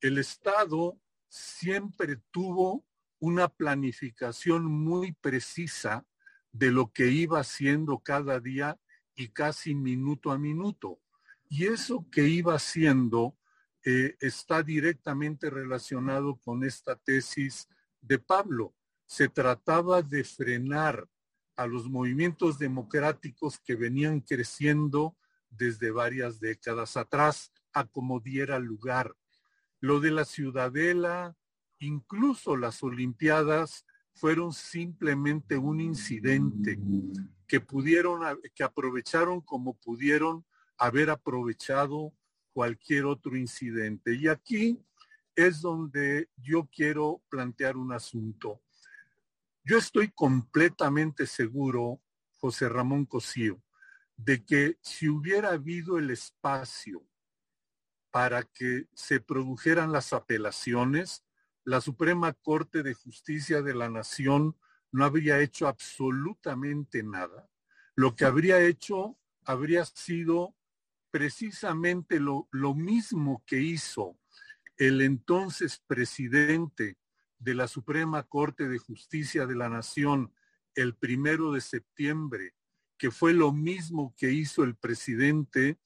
El Estado siempre tuvo una planificación muy precisa de lo que iba haciendo cada día y casi minuto a minuto. Y eso que iba haciendo eh, está directamente relacionado con esta tesis de Pablo. Se trataba de frenar a los movimientos democráticos que venían creciendo desde varias décadas atrás, a como diera lugar. Lo de la ciudadela, incluso las Olimpiadas, fueron simplemente un incidente que pudieron, que aprovecharon como pudieron haber aprovechado cualquier otro incidente. Y aquí es donde yo quiero plantear un asunto. Yo estoy completamente seguro, José Ramón Cosío, de que si hubiera habido el espacio para que se produjeran las apelaciones, la Suprema Corte de Justicia de la Nación no habría hecho absolutamente nada. Lo que habría hecho habría sido precisamente lo, lo mismo que hizo el entonces presidente de la Suprema Corte de Justicia de la Nación el primero de septiembre, que fue lo mismo que hizo el presidente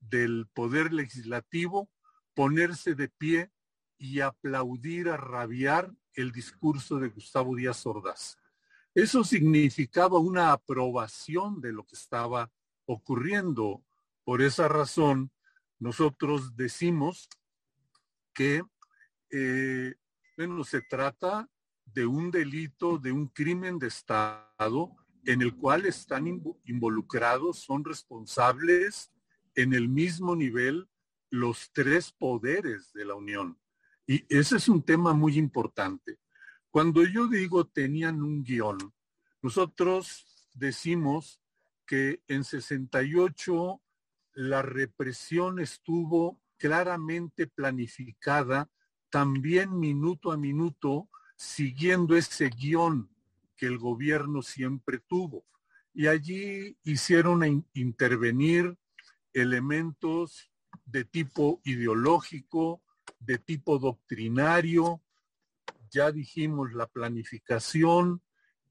del Poder Legislativo, ponerse de pie y aplaudir a rabiar el discurso de Gustavo Díaz Ordaz. Eso significaba una aprobación de lo que estaba ocurriendo. Por esa razón, nosotros decimos que, eh, bueno, se trata de un delito, de un crimen de Estado en el cual están involucrados, son responsables en el mismo nivel los tres poderes de la Unión. Y ese es un tema muy importante. Cuando yo digo tenían un guion, nosotros decimos que en 68 la represión estuvo claramente planificada, también minuto a minuto, siguiendo ese guion que el gobierno siempre tuvo. Y allí hicieron intervenir elementos de tipo ideológico, de tipo doctrinario, ya dijimos la planificación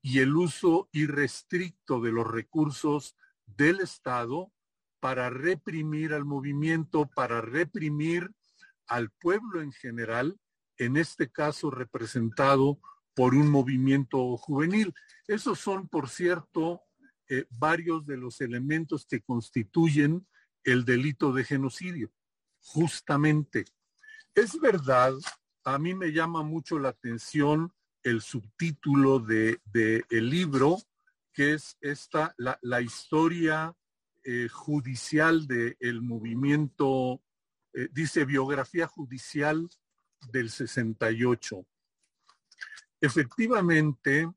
y el uso irrestricto de los recursos del Estado para reprimir al movimiento, para reprimir al pueblo en general, en este caso representado por un movimiento juvenil. Esos son, por cierto, eh, varios de los elementos que constituyen el delito de genocidio. Justamente, es verdad, a mí me llama mucho la atención el subtítulo de, el libro, que es esta, la historia eh, judicial del movimiento, eh, dice biografía judicial del 68. Efectivamente,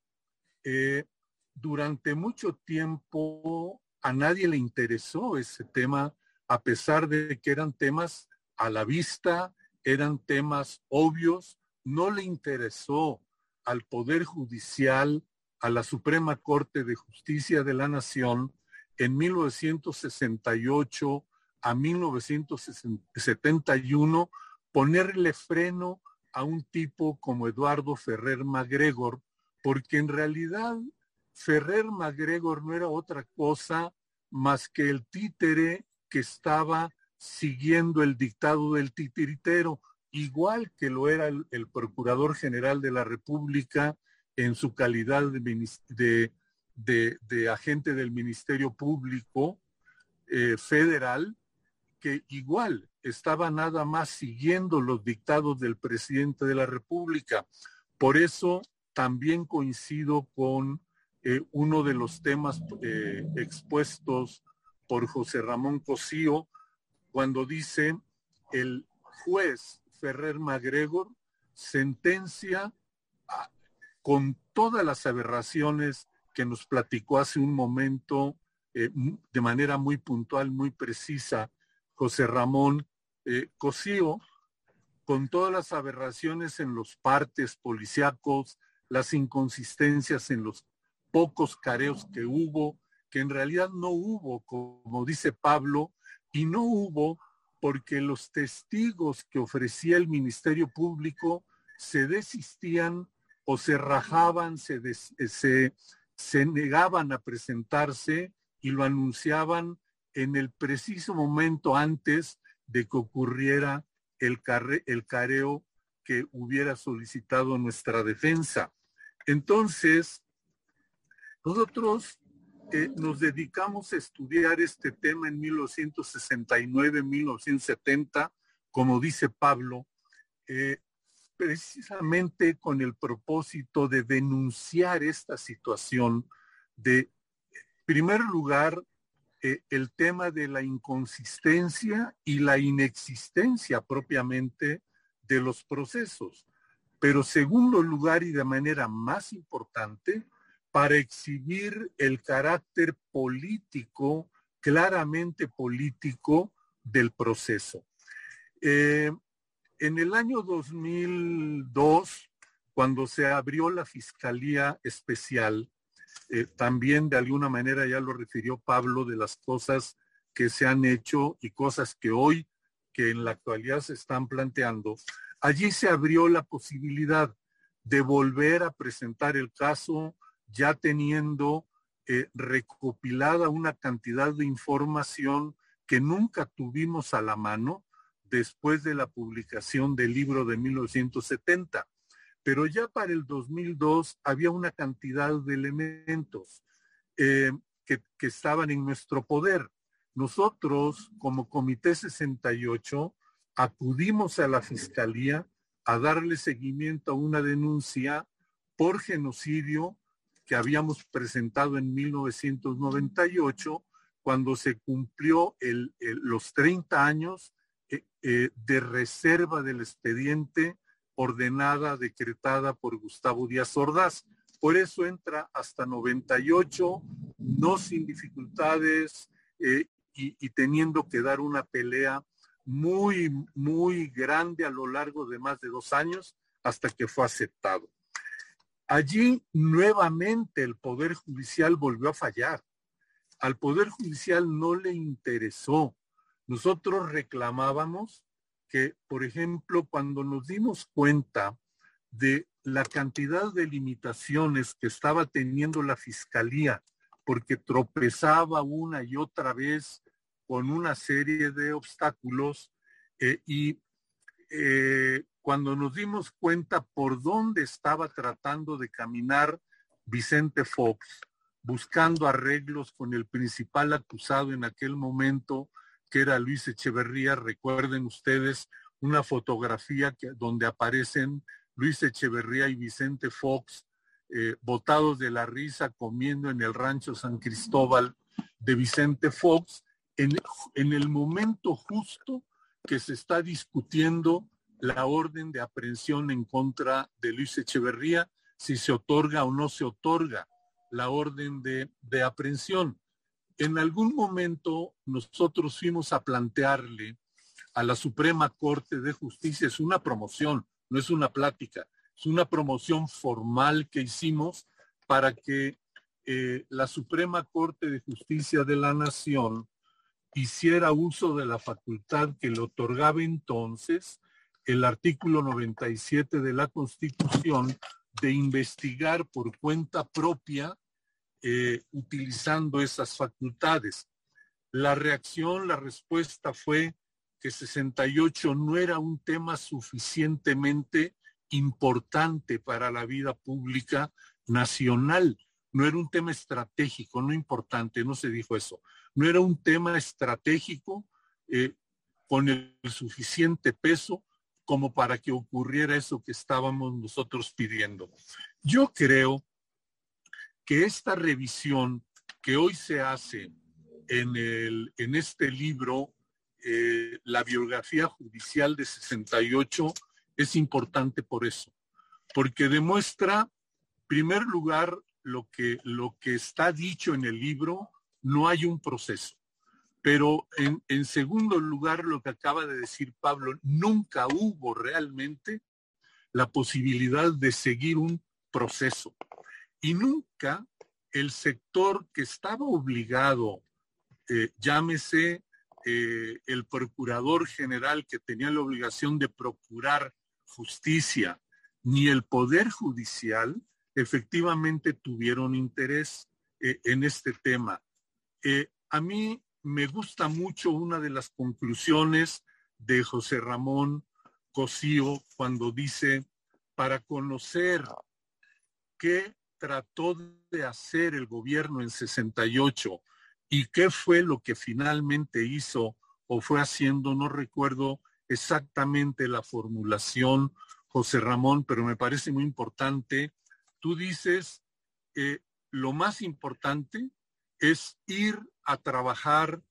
eh, durante mucho tiempo a nadie le interesó ese tema, a pesar de que eran temas a la vista, eran temas obvios, no le interesó al Poder Judicial, a la Suprema Corte de Justicia de la Nación, en 1968 a 1971 ponerle freno a un tipo como Eduardo Ferrer MacGregor, porque en realidad Ferrer MacGregor no era otra cosa más que el títere que estaba siguiendo el dictado del titiritero, igual que lo era el, Procurador General de la República en su calidad de, agente del Ministerio Público eh, Federal, que igual estaba nada más siguiendo los dictados del presidente de la República. Por eso también coincido con eh, uno de los temas eh, expuestos por José Ramón Cosío cuando dice el juez Ferrer MacGregor sentencia con todas las aberraciones que nos platicó hace un momento eh, de manera muy puntual, muy precisa, José Ramón Cosío, con todas las aberraciones en los partes policíacos, las inconsistencias en los pocos careos que hubo, que en realidad no hubo, como dice Pablo, y no hubo porque los testigos que ofrecía el Ministerio Público se desistían o se rajaban, se, se, se negaban a presentarse y lo anunciaban en el preciso momento antes de que ocurriera el, el careo que hubiera solicitado nuestra defensa. Entonces, nosotros eh, nos dedicamos a estudiar este tema en 1969, 1970, como dice Pablo, eh, precisamente con el propósito de denunciar esta situación de, en primer lugar, eh, el tema de la inconsistencia y la inexistencia propiamente de los procesos. Pero segundo lugar y de manera más importante, para exhibir el carácter político, claramente político del proceso. Eh, en el año 2002, cuando se abrió la Fiscalía Especial, eh, también de alguna manera ya lo refirió Pablo de las cosas que se han hecho y cosas que hoy, que en la actualidad se están planteando, allí se abrió la posibilidad de volver a presentar el caso ya teniendo eh, recopilada una cantidad de información que nunca tuvimos a la mano después de la publicación del libro de 1970. Pero ya para el 2002 había una cantidad de elementos eh, que, que estaban en nuestro poder. Nosotros, como Comité 68, acudimos a la Fiscalía a darle seguimiento a una denuncia por genocidio que habíamos presentado en 1998 cuando se cumplió los 30 años eh, eh, de reserva del expediente ordenada, decretada por Gustavo Díaz Ordaz. Por eso entra hasta 98, no sin dificultades eh, y, y teniendo que dar una pelea muy, muy grande a lo largo de más de dos años hasta que fue aceptado. Allí nuevamente el Poder Judicial volvió a fallar. Al Poder Judicial no le interesó nosotros reclamábamos que, por ejemplo, cuando nos dimos cuenta de la cantidad de limitaciones que estaba teniendo la Fiscalía, porque tropezaba una y otra vez con una serie de obstáculos, eh, y eh, cuando nos dimos cuenta por dónde estaba tratando de caminar Vicente Fox, buscando arreglos con el principal acusado en aquel momento, que era Luis Echeverría. Recuerden ustedes una fotografía donde aparecen Luis Echeverría y Vicente Fox eh, botados de la risa comiendo en el rancho San Cristóbal de Vicente Fox en el momento justo que se está discutiendo la orden de aprehensión en contra de Luis Echeverría, si se otorga o no se otorga la orden de, de aprehensión. En algún momento nosotros fuimos a plantearle a la Suprema Corte de Justicia, es una promoción, no es una plática, es una promoción formal que hicimos para que eh, la Suprema Corte de Justicia de la Nación hiciera uso de la facultad que le otorgaba entonces el artículo 97 de la Constitución de investigar por cuenta propia eh, utilizando esas facultades. La reacción, la respuesta fue que 68 no era un tema suficientemente importante para la vida pública nacional, no era un tema estratégico, no importante, no se dijo eso, no era un tema estratégico eh, con el suficiente peso como para que ocurriera eso que estábamos nosotros pidiendo. Yo creo que esta revisión que hoy se hace en, el, en este libro, eh, la biografía judicial de 68, es importante por eso, porque demuestra, en primer lugar, lo que, lo que está dicho en el libro, no hay un proceso. Pero en, segundo lugar, lo que acaba de decir Pablo, nunca hubo realmente la posibilidad de seguir un proceso. Y nunca el sector que estaba obligado, eh, llámese eh, el procurador general que tenía la obligación de procurar justicia, ni el poder judicial, efectivamente tuvieron interés eh, en este tema. a mí me gusta mucho una de las conclusiones de José Ramón Cosío cuando dice, para conocer qué trató de hacer el gobierno en 68 y qué fue lo que finalmente hizo o fue haciendo, no recuerdo exactamente la formulación, José Ramón, pero me parece muy importante. Tú dices, eh, lo más importante es ir a trabajar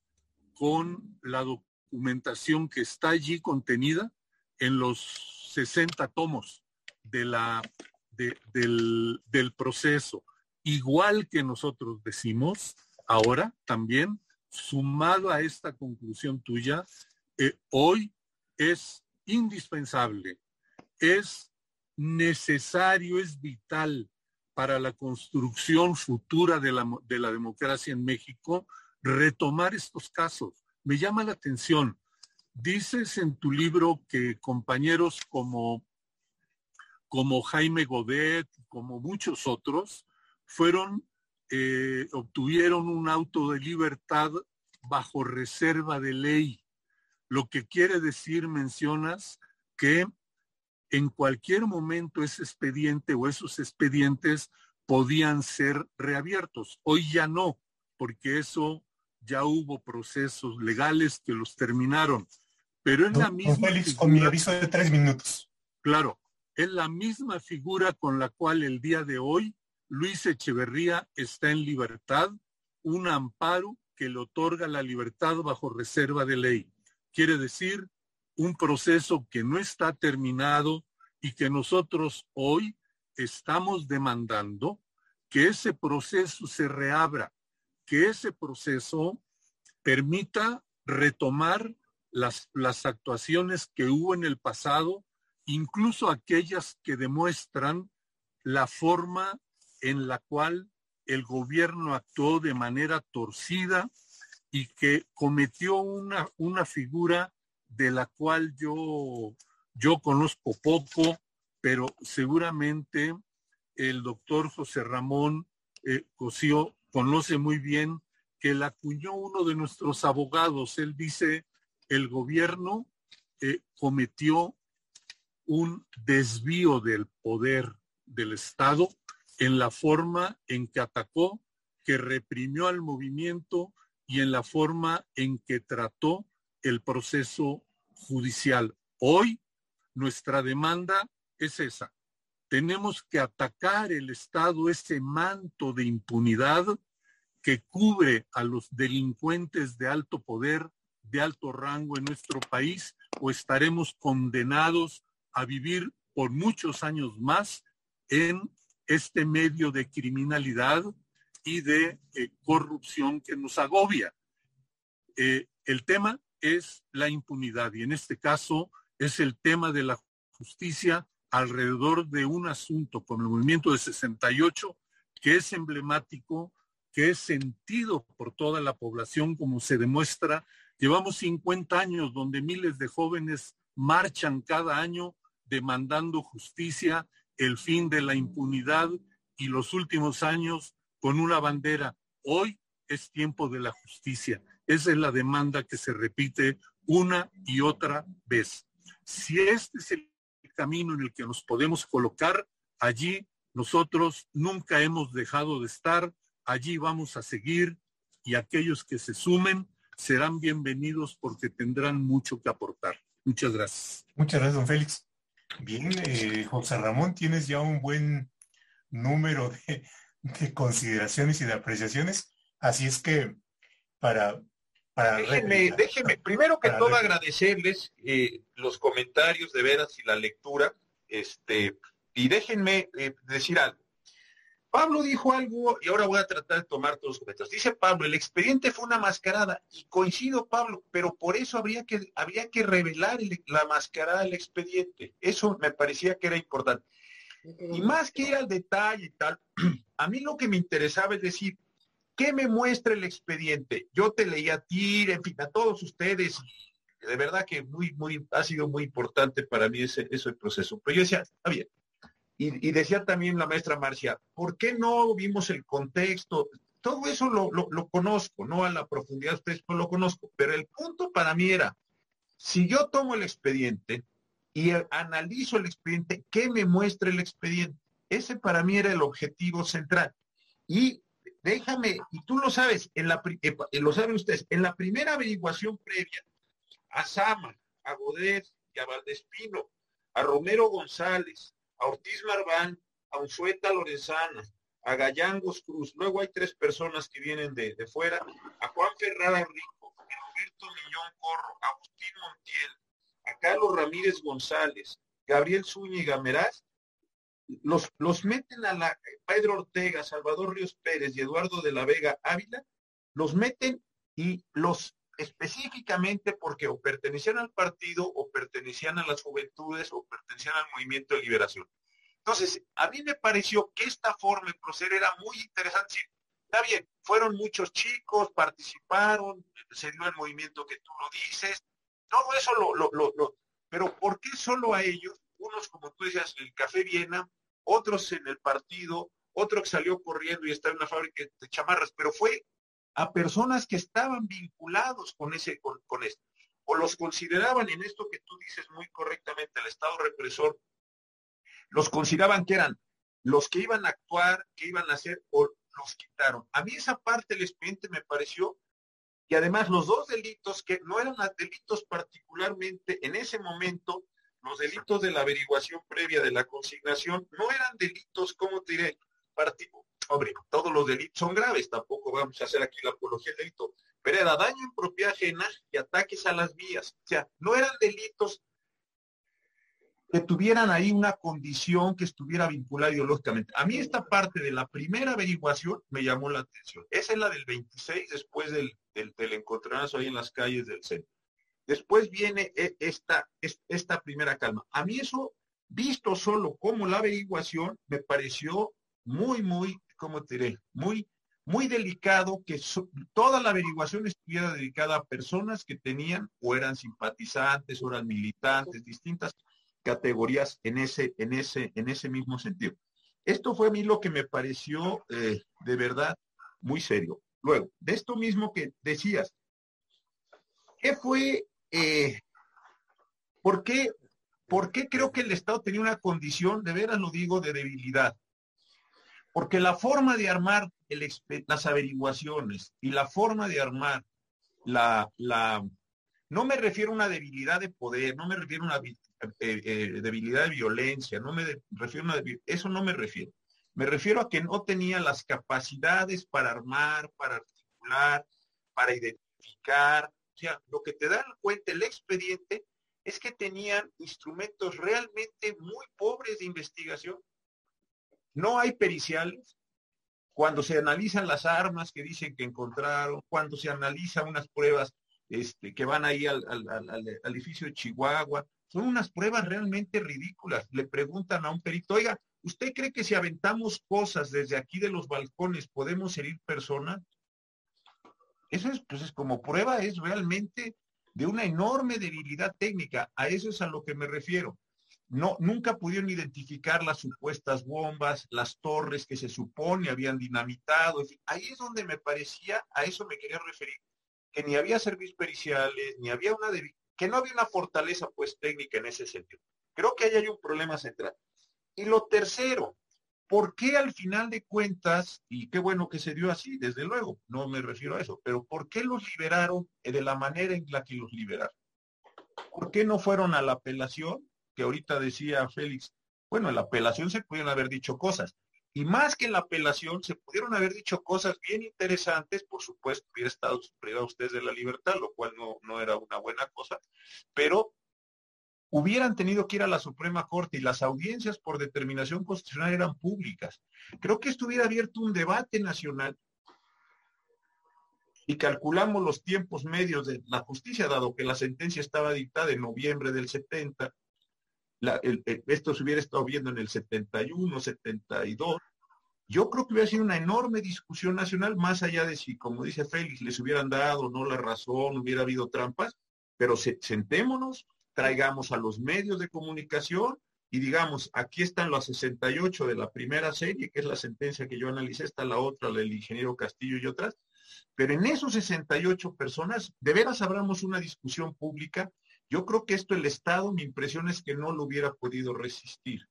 con la documentación que está allí contenida en los 60 tomos de la, del, del proceso. Igual que nosotros decimos ahora también, sumado a esta conclusión tuya, eh, hoy es indispensable, es necesario, es vital para la construcción futura de la, de la democracia en México retomar estos casos. Me llama la atención. Dices en tu libro que compañeros como, como Jaime Godet, como muchos otros, fueron, eh, obtuvieron un auto de libertad bajo reserva de ley. Lo que quiere decir, mencionas, que en cualquier momento ese expediente o esos expedientes podían ser reabiertos. Hoy ya no, porque eso ya hubo procesos legales que los terminaron. Pero en la misma. con mi aviso de tres minutos. Claro, es la misma figura con la cual el día de hoy Luis Echeverría está en libertad, un amparo que le otorga la libertad bajo reserva de ley. Quiere decir, un proceso que no está terminado y que nosotros hoy estamos demandando que ese proceso se reabra, que ese proceso permita retomar las, las actuaciones que hubo en el pasado, incluso aquellas que demuestran la forma en la cual el gobierno actuó de manera torcida y que cometió una, una figura de la cual yo, yo conozco poco, pero seguramente el doctor José Ramón eh, Cosío conoce muy bien que la acuñó uno de nuestros abogados. Él dice, el gobierno eh, cometió un desvío del poder del Estado en la forma en que atacó, que reprimió al movimiento y en la forma en que trató el proceso judicial. Hoy nuestra demanda es esa. Tenemos que atacar el Estado, ese manto de impunidad que cubre a los delincuentes de alto poder, de alto rango en nuestro país, o estaremos condenados a vivir por muchos años más en este medio de criminalidad y de eh, corrupción que nos agobia. Eh, el tema es la impunidad y en este caso es el tema de la justicia alrededor de un asunto con el movimiento de 68 que es emblemático, que es sentido por toda la población, como se demuestra. Llevamos 50 años donde miles de jóvenes marchan cada año demandando justicia, el fin de la impunidad y los últimos años con una bandera. Hoy es tiempo de la justicia. Esa es la demanda que se repite una y otra vez. Si este es el camino en el que nos podemos colocar, allí nosotros nunca hemos dejado de estar, allí vamos a seguir y aquellos que se sumen serán bienvenidos porque tendrán mucho que aportar. Muchas gracias. Muchas gracias, don Félix. Bien, eh, José Ramón, tienes ya un buen número de, consideraciones y de apreciaciones, así es que para... para déjenme, déjenme, primero que todo agradecerles eh, los comentarios de veras y la lectura, este, y déjenme eh, decir algo. Pablo dijo algo y ahora voy a tratar de tomar todos los comentarios. Dice Pablo, el expediente fue una mascarada y coincido Pablo, pero por eso habría que, habría que revelar la mascarada del expediente. Eso me parecía que era importante. Y más que ir al detalle y tal, a mí lo que me interesaba es decir, ¿qué me muestra el expediente? Yo te leí a ti, en fin, a todos ustedes, de verdad que muy, muy, ha sido muy importante para mí ese, proceso. Pero yo decía, está bien. Y, decía también la maestra Marcia, ¿por qué no vimos el contexto? Todo eso lo, lo, conozco, no a la profundidad ustedes, pues lo conozco. Pero el punto para mí era, si yo tomo el expediente y analizo el expediente, ¿qué me muestra el expediente? Ese para mí era el objetivo central. Y déjame, y tú lo sabes, en la, eh, lo saben ustedes, en la primera averiguación previa, a Sama, a Godet y a Valdespino, a Romero González, a Ortiz Marván, a Unzueta Lorenzana, a Gallangos Cruz. Luego hay tres personas que vienen de, de fuera, a Juan Ferrara Rico, a Roberto Millón Corro, a Agustín Montiel, a Carlos Ramírez González, Gabriel Zúñiga Meraz, los, los meten a la Pedro Ortega, Salvador Ríos Pérez y Eduardo de la Vega Ávila, los meten y los específicamente porque o pertenecían al partido o pertenecían a las juventudes o pertenecían al movimiento de liberación. Entonces, a mí me pareció que esta forma de proceder era muy interesante. Está bien, fueron muchos chicos, participaron, se dio el movimiento que tú lo dices, todo eso lo, lo, lo, lo, pero ¿por qué solo a ellos? Unos, como tú decías, el Café Viena, otros en el partido, otro que salió corriendo y está en una fábrica de chamarras, pero fue a personas que estaban vinculados con ese, con, esto, o los consideraban en esto que tú dices muy correctamente, el Estado represor, los consideraban que eran los que iban a actuar, que iban a hacer, o los quitaron. A mí esa parte del expediente me pareció, y además los dos delitos que no eran delitos particularmente en ese momento, los delitos de la averiguación previa de la consignación, no eran delitos, ¿cómo te diré? Hombre, todos los delitos son graves, tampoco vamos a hacer aquí la apología del delito, pero era daño en propiedad ajena y ataques a las vías. O sea, no eran delitos que tuvieran ahí una condición que estuviera vinculada ideológicamente. A mí esta parte de la primera averiguación me llamó la atención. Esa es la del 26, después del, del, del ahí en las calles del centro. Después viene e, esta, esta primera calma. A mí eso, visto solo como la averiguación, me pareció muy, muy, ¿cómo te diré? Muy, muy delicado que so, toda la averiguación estuviera dedicada a personas que tenían o eran simpatizantes o eran militantes, distintas categorías en ese, en ese, en ese mismo sentido. Esto fue a mí lo que me pareció eh, de verdad muy serio. Luego, de esto mismo que decías, ¿qué fue, eh, por qué, por qué creo que el Estado tenía una condición, de veras lo digo, de debilidad? Porque la forma de armar las averiguaciones y la forma de armar la, no me refiero a una debilidad de poder, no me refiero a una eh, eh, debilidad de violencia, no me refiero a una, eso no me refiero. Me refiero a que no tenía las capacidades para armar, para articular, para identificar. O sea, lo que te da cuenta el expediente es que tenían instrumentos realmente muy pobres de investigación. No hay periciales. Cuando se analizan las armas que dicen que encontraron, cuando se analizan unas pruebas este, que van ahí al, al, al, edificio de Chihuahua, son unas pruebas realmente ridículas. Le preguntan a un perito, oiga, ¿usted cree que si aventamos cosas desde aquí de los balcones podemos herir personas? Eso es, pues es como prueba, es realmente de una enorme debilidad técnica. A eso es a lo que me refiero no, nunca pudieron identificar las supuestas bombas, las torres que se supone habían dinamitado. Ahí es donde me parecía, a eso me quería referir, que ni había servicios periciales, ni había una, que no había una fortaleza pues técnica en ese sentido. Creo que ahí hay un problema central. Y lo tercero, ¿por qué al final de cuentas, y qué bueno que se dio así, desde luego, no me refiero a eso, pero ¿por qué los liberaron de la manera en la que los liberaron? ¿Por qué no fueron a la apelación? que ahorita decía Félix, bueno, en la apelación se pudieron haber dicho cosas. Y más que en la apelación, se pudieron haber dicho cosas bien interesantes, por supuesto, hubiera estado privado ustedes de la libertad, lo cual no, no era una buena cosa, pero hubieran tenido que ir a la Suprema Corte y las audiencias por determinación constitucional eran públicas. Creo que esto hubiera abierto un debate nacional y calculamos los tiempos medios de la justicia, dado que la sentencia estaba dictada en noviembre del 70 la, el, el, esto se hubiera estado viendo en el 71, 72, yo creo que hubiera sido una enorme discusión nacional, más allá de si, como dice Félix, les hubieran dado no la razón, hubiera habido trampas, pero se, sentémonos, traigamos a los medios de comunicación y digamos, aquí están los 68 de la primera serie, que es la sentencia que yo analicé, está la otra, la del ingeniero Castillo y otras, pero en esos 68 personas, de veras abramos una discusión pública yo creo que esto el Estado, mi impresión es que no lo hubiera podido resistir.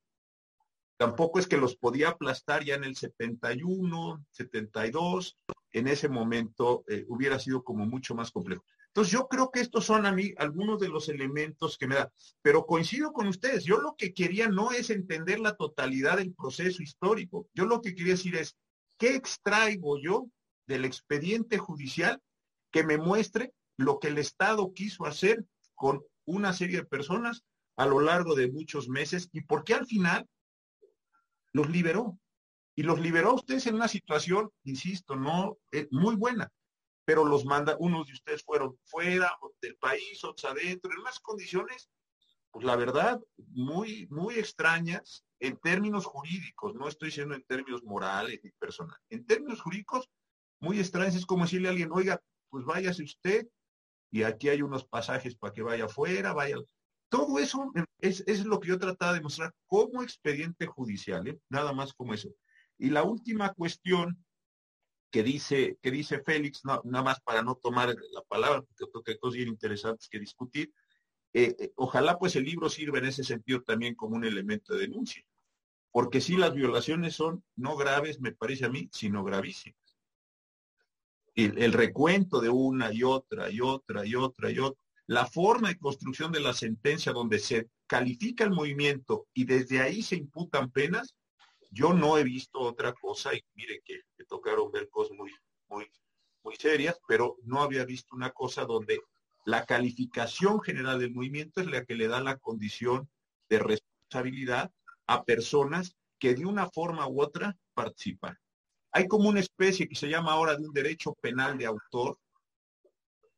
Tampoco es que los podía aplastar ya en el 71, 72, en ese momento eh, hubiera sido como mucho más complejo. Entonces yo creo que estos son a mí algunos de los elementos que me da. Pero coincido con ustedes, yo lo que quería no es entender la totalidad del proceso histórico. Yo lo que quería decir es, ¿qué extraigo yo del expediente judicial que me muestre lo que el Estado quiso hacer con una serie de personas a lo largo de muchos meses y por qué al final los liberó? Y los liberó a ustedes en una situación, insisto, no eh, muy buena pero los manda, unos de ustedes fueron fuera del país, otros adentro, en unas condiciones, pues la verdad, muy, muy extrañas en términos jurídicos, no estoy diciendo en términos morales ni personales, en términos jurídicos, muy extrañas, es como decirle a alguien, oiga, pues váyase usted, y aquí hay unos pasajes para que vaya afuera, vaya. Todo eso es, es lo que yo trataba de mostrar como expediente judicial, ¿eh? nada más como eso. Y la última cuestión que dice, que dice Félix, nada más para no tomar la palabra, porque creo que hay cosas bien interesantes que discutir. Eh, eh, ojalá pues el libro sirva en ese sentido también como un elemento de denuncia, porque si las violaciones son no graves, me parece a mí, sino gravísimas. El, el recuento de una y otra y otra y otra y otra, la forma de construcción de la sentencia donde se califica el movimiento y desde ahí se imputan penas, yo no he visto otra cosa y mire que me tocaron ver cosas muy, muy, muy serias, pero no había visto una cosa donde la calificación general del movimiento es la que le da la condición de responsabilidad a personas que de una forma u otra participan. Hay como una especie que se llama ahora de un derecho penal de autor,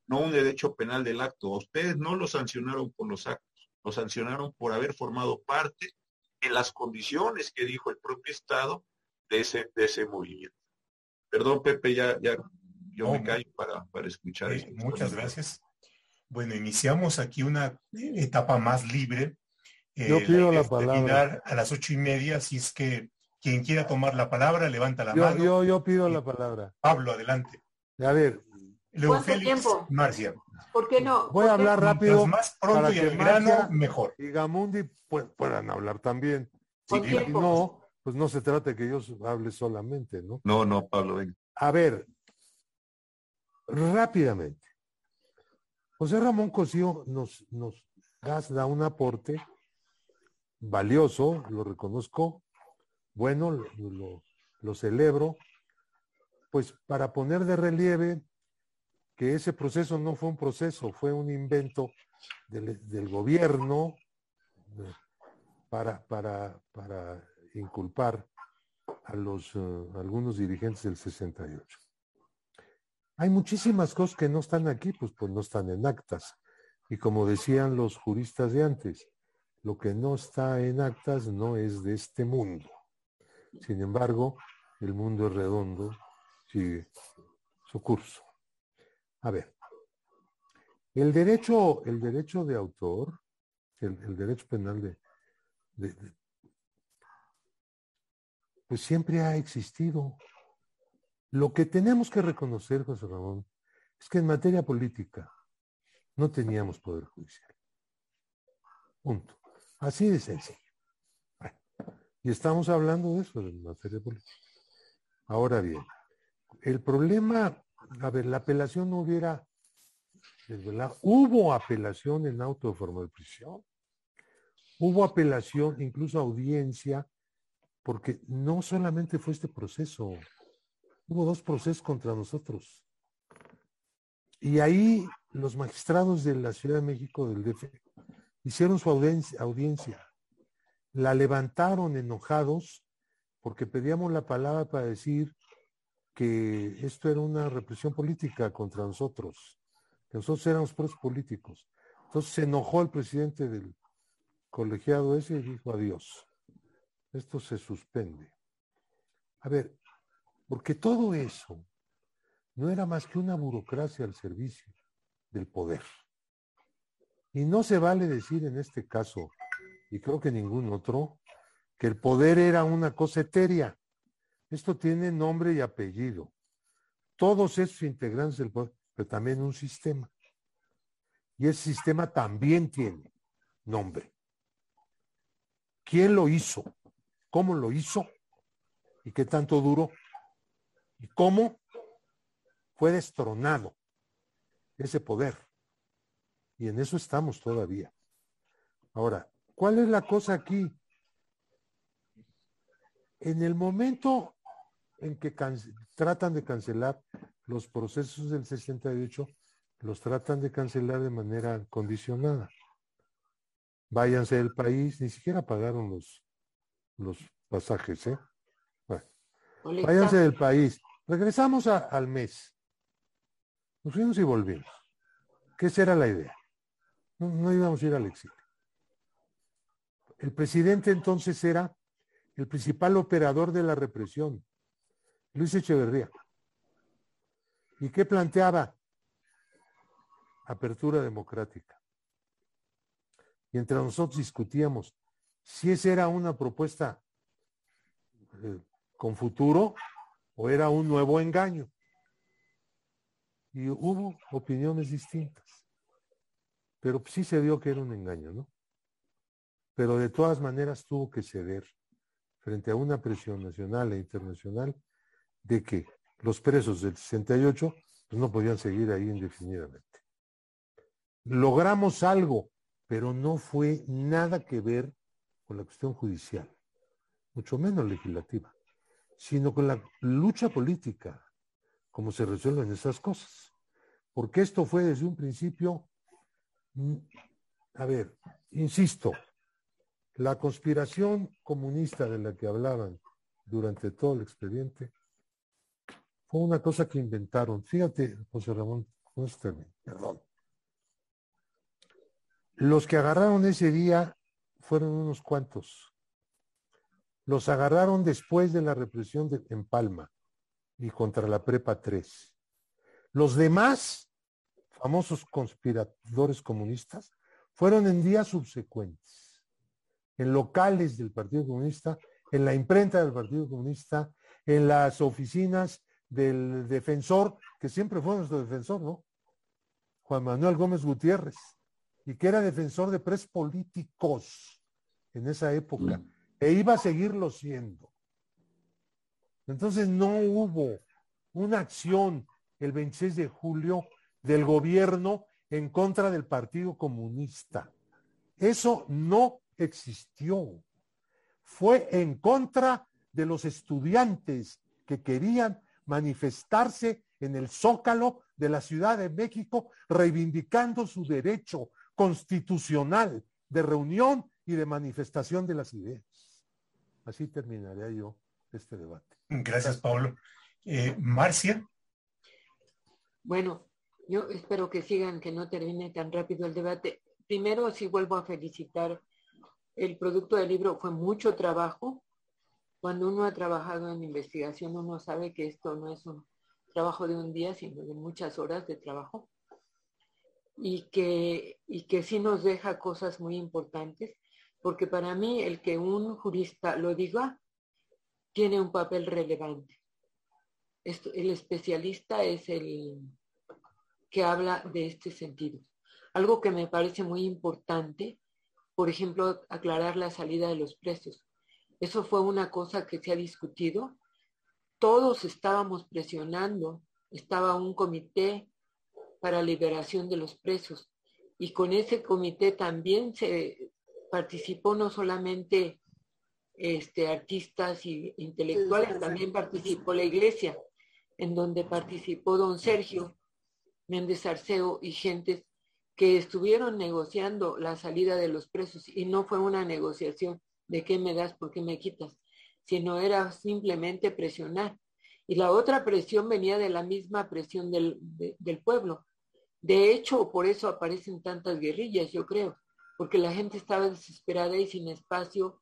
no un derecho penal del acto. Ustedes no lo sancionaron por los actos, lo sancionaron por haber formado parte en las condiciones que dijo el propio Estado de ese, de ese movimiento. Perdón, Pepe, ya, ya yo me callo para, para escuchar. Eh, muchas gracias. Bueno, iniciamos aquí una etapa más libre. Eh, yo pido la, palabra. A las ocho y media, si es que quien quiera tomar la palabra, levanta la mano. Yo, yo pido la palabra. Pablo, adelante. A ver. tiempo? Marcia. ¿Por qué no? Voy a hablar rápido. más pronto y el grano, mejor. Y Gamundi puedan hablar también. Si no, pues no se trata de que yo hable solamente, ¿no? No, no, Pablo, venga. A ver, rápidamente. José Ramón Cosío nos, nos da un aporte valioso, lo reconozco, bueno, lo, lo celebro, pues para poner de relieve que ese proceso no fue un proceso, fue un invento del, gobierno eh, para, para, para, inculpar a los eh, algunos dirigentes del 68. Hay muchísimas cosas que no están aquí, pues, pues no están en actas. Y como decían los juristas de antes, lo que no está en actas no es de este mundo. Sin embargo, el mundo es redondo, sigue su curso. A ver, el derecho, el derecho de autor, el, derecho penal de, pues siempre ha existido. Lo que tenemos que reconocer, José Ramón, es que en materia política no teníamos poder judicial. Punto. Así de sencillo. y estamos hablando de eso, en materia política. Ahora bien, el problema a ver, la apelación no hubiera, hubo apelación en auto de forma de prisión, hubo apelación, incluso audiencia, porque no solamente fue este proceso, hubo dos procesos contra nosotros. Y ahí los magistrados de la Ciudad de México, del DF, hicieron su audiencia. La levantaron enojados porque pedíamos la palabra para decir que esto era una represión política contra nosotros, que nosotros éramos presos políticos. Entonces se enojó el presidente del colegiado ese y dijo adiós. Esto se suspende. A ver, porque todo eso no era más que una burocracia al servicio del poder. Y no se vale decir en este caso, y creo que ningún otro, que el poder era una cosa etérea. Esto tiene nombre y apellido. Todos esos integrantes del poder, pero también un sistema. Y ese sistema también tiene nombre. ¿Quién lo hizo? ¿Cómo lo hizo? ¿Y qué tanto duró? ¿Y cómo fue destronado ese poder? Y en eso estamos todavía. Ahora, ¿cuál es la cosa aquí? En el momento en que tratan de cancelar los procesos del 68, los tratan de cancelar de manera condicionada. Váyanse del país, ni siquiera pagaron los, los pasajes, ¿eh? váyanse del país. Regresamos al mes. Nos fuimos y volvimos. ¿Qué será la idea? No, no íbamos a ir al exilio. El presidente entonces era el principal operador de la represión, Luis Echeverría. ¿Y qué planteaba? Apertura democrática. Y entre nosotros discutíamos si esa era una propuesta eh, con futuro o era un nuevo engaño. Y hubo opiniones distintas. Pero sí se dio que era un engaño, ¿no? Pero de todas maneras tuvo que ceder frente a una presión nacional e internacional de que los presos del 68 pues, no podían seguir ahí indefinidamente. Logramos algo, pero no fue nada que ver con la cuestión judicial, mucho menos legislativa, sino con la lucha política, como se resuelven esas cosas. Porque esto fue desde un principio, mm, a ver, insisto, la conspiración comunista de la que hablaban durante todo el expediente una cosa que inventaron. Fíjate, José Ramón, perdón. Los que agarraron ese día fueron unos cuantos. Los agarraron después de la represión de, en Palma y contra la Prepa 3. Los demás, famosos conspiradores comunistas, fueron en días subsecuentes, en locales del Partido Comunista, en la imprenta del Partido Comunista, en las oficinas del defensor, que siempre fue nuestro defensor, ¿no? Juan Manuel Gómez Gutiérrez, y que era defensor de pres políticos en esa época, e iba a seguirlo siendo. Entonces no hubo una acción el 26 de julio del gobierno en contra del Partido Comunista. Eso no existió. Fue en contra de los estudiantes que querían manifestarse en el zócalo de la Ciudad de México reivindicando su derecho constitucional de reunión y de manifestación de las ideas. Así terminaría yo este debate. Gracias, Pablo. Eh, Marcia. Bueno, yo espero que sigan, que no termine tan rápido el debate. Primero, sí vuelvo a felicitar. El producto del libro fue mucho trabajo, cuando uno ha trabajado en investigación, uno sabe que esto no es un trabajo de un día, sino de muchas horas de trabajo. Y que, y que sí nos deja cosas muy importantes, porque para mí el que un jurista lo diga tiene un papel relevante. el especialista es el que habla de este sentido. Algo que me parece muy importante, por ejemplo, aclarar la salida de los precios. Eso fue una cosa que se ha discutido. Todos estábamos presionando. Estaba un comité para liberación de los presos. Y con ese comité también se participó no solamente este, artistas y intelectuales, también participó la iglesia, en donde participó don Sergio Méndez Arceo y gentes que estuvieron negociando la salida de los presos y no fue una negociación de qué me das, por qué me quitas, sino era simplemente presionar. Y la otra presión venía de la misma presión del, del pueblo. De hecho, por eso aparecen tantas guerrillas, yo creo, porque la gente estaba desesperada y sin espacio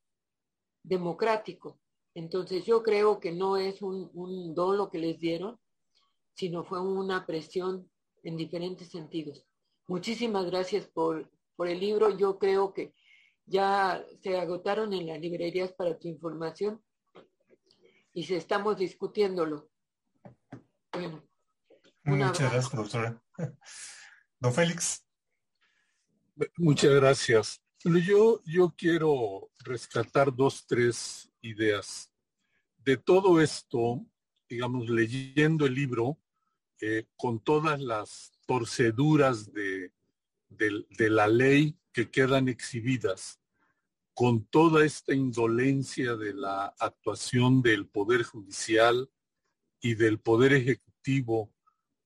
democrático. Entonces yo creo que no es un, un don lo que les dieron, sino fue una presión en diferentes sentidos. Muchísimas gracias por, por el libro. Yo creo que ya se agotaron en las librerías para tu información y se estamos discutiéndolo. Muchas gracias, profesora. Don Félix. Muchas gracias. Yo, yo quiero rescatar dos, tres ideas. De todo esto, digamos, leyendo el libro, eh, con todas las torceduras de, de la ley que quedan exhibidas con toda esta indolencia de la actuación del Poder Judicial y del Poder Ejecutivo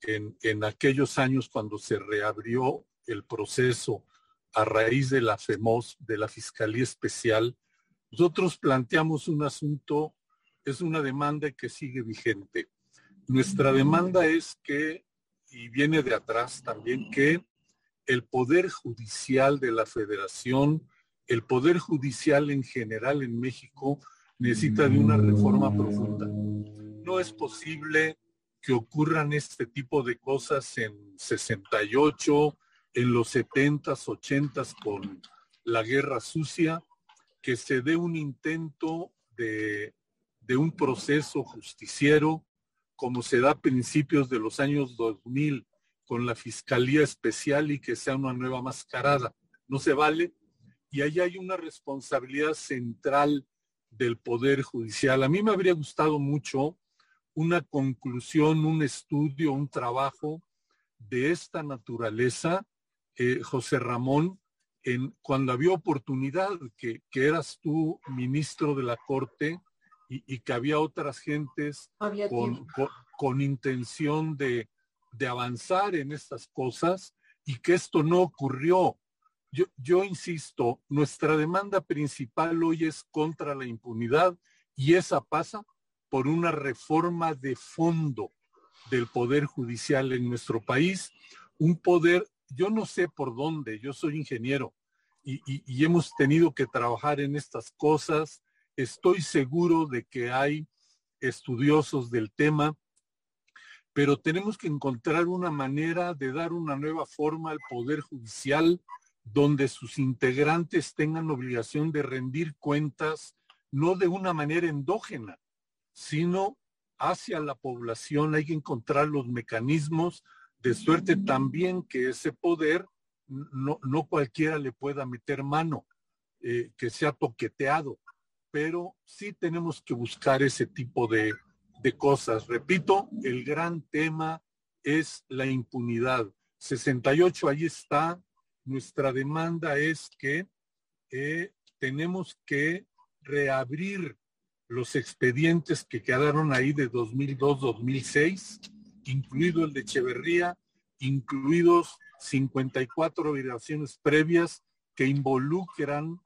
en, en aquellos años cuando se reabrió el proceso a raíz de la FEMOS, de la Fiscalía Especial, nosotros planteamos un asunto, es una demanda que sigue vigente. Nuestra demanda es que, y viene de atrás también, que el Poder Judicial de la Federación, el Poder Judicial en general en México, necesita de una reforma profunda. No es posible que ocurran este tipo de cosas en 68, en los 70s, 80s con la guerra sucia, que se dé un intento de, de un proceso justiciero como se da a principios de los años 2000 con la Fiscalía Especial y que sea una nueva mascarada. No se vale. Y ahí hay una responsabilidad central del Poder Judicial. A mí me habría gustado mucho una conclusión, un estudio, un trabajo de esta naturaleza, eh, José Ramón, en, cuando había oportunidad, que, eras tú ministro de la Corte y, que había otras gentes con, intención de, de, avanzar en estas cosas y que esto no ocurrió. Yo, insisto, nuestra demanda principal hoy es contra la impunidad y esa pasa por una reforma de fondo del poder judicial en nuestro país, un poder, yo no sé por dónde, yo soy ingeniero y, hemos tenido que trabajar en estas cosas, estoy seguro de que hay estudiosos del tema, pero tenemos que encontrar una manera de dar una nueva forma al Poder Judicial donde sus integrantes tengan obligación de rendir cuentas, no de una manera endógena, sino hacia la población. Hay que encontrar los mecanismos de suerte también que ese poder no, no cualquiera le pueda meter mano, eh, que sea toqueteado, pero sí tenemos que buscar ese tipo de, cosas. Repito, el gran tema es la impunidad. 68, ahí está. Nuestra demanda es que eh, tenemos que reabrir los expedientes que quedaron ahí de 2002-2006, incluido el de Echeverría, incluidos 54 violaciones previas que involucran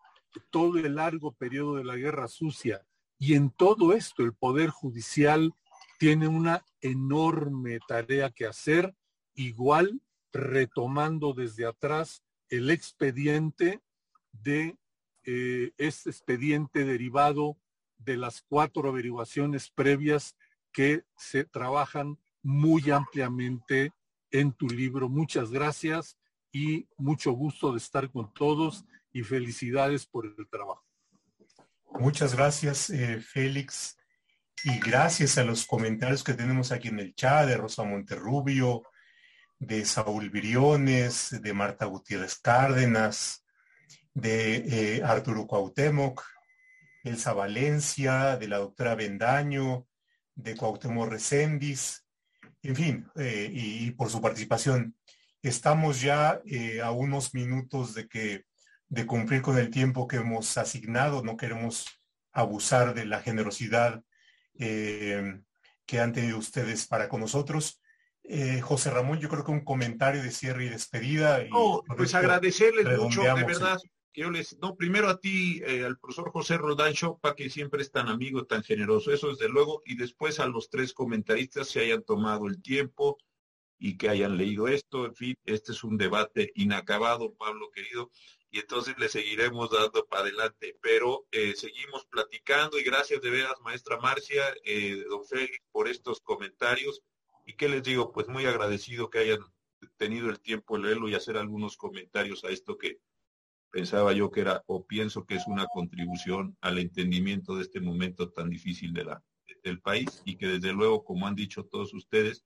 todo el largo periodo de la guerra sucia. Y en todo esto el Poder Judicial tiene una enorme tarea que hacer, igual retomando desde atrás el expediente de este expediente derivado de las cuatro averiguaciones previas que se trabajan muy ampliamente en tu libro. Muchas gracias y mucho gusto de estar con todos y felicidades por el trabajo. Muchas gracias, eh, Félix. Y gracias a los comentarios que tenemos aquí en el chat de Rosa Monterrubio, de Saúl Viriones, de Marta Gutiérrez Cárdenas, de eh, Arturo Cuauhtémoc, Elsa Valencia, de la doctora Bendaño, de Cuauhtémoc Recendis, en fin, eh, y, por su participación. Estamos ya eh, a unos minutos de que de cumplir con el tiempo que hemos asignado. No queremos abusar de la generosidad que han tenido ustedes para con nosotros. José Ramón, yo creo que un comentario de cierre y despedida. Y pues agradecerles mucho, de verdad yo les, no, primero a ti, eh, al profesor José Rodán Chopa, que siempre es tan amigo, tan generoso, eso desde luego, y después a los tres comentaristas se hayan tomado el tiempo y que hayan leído esto, en fin, este es un debate inacabado, Pablo querido, y entonces le seguiremos dando para adelante, pero eh, seguimos platicando y gracias de veras, maestra Marcia, eh, don Félix, por estos comentarios, y qué les digo, pues muy agradecido que hayan tenido el tiempo de leerlo y hacer algunos comentarios a esto que pensaba yo que era o pienso que es una contribución al entendimiento de este momento tan difícil del país y que desde luego, como han dicho todos ustedes,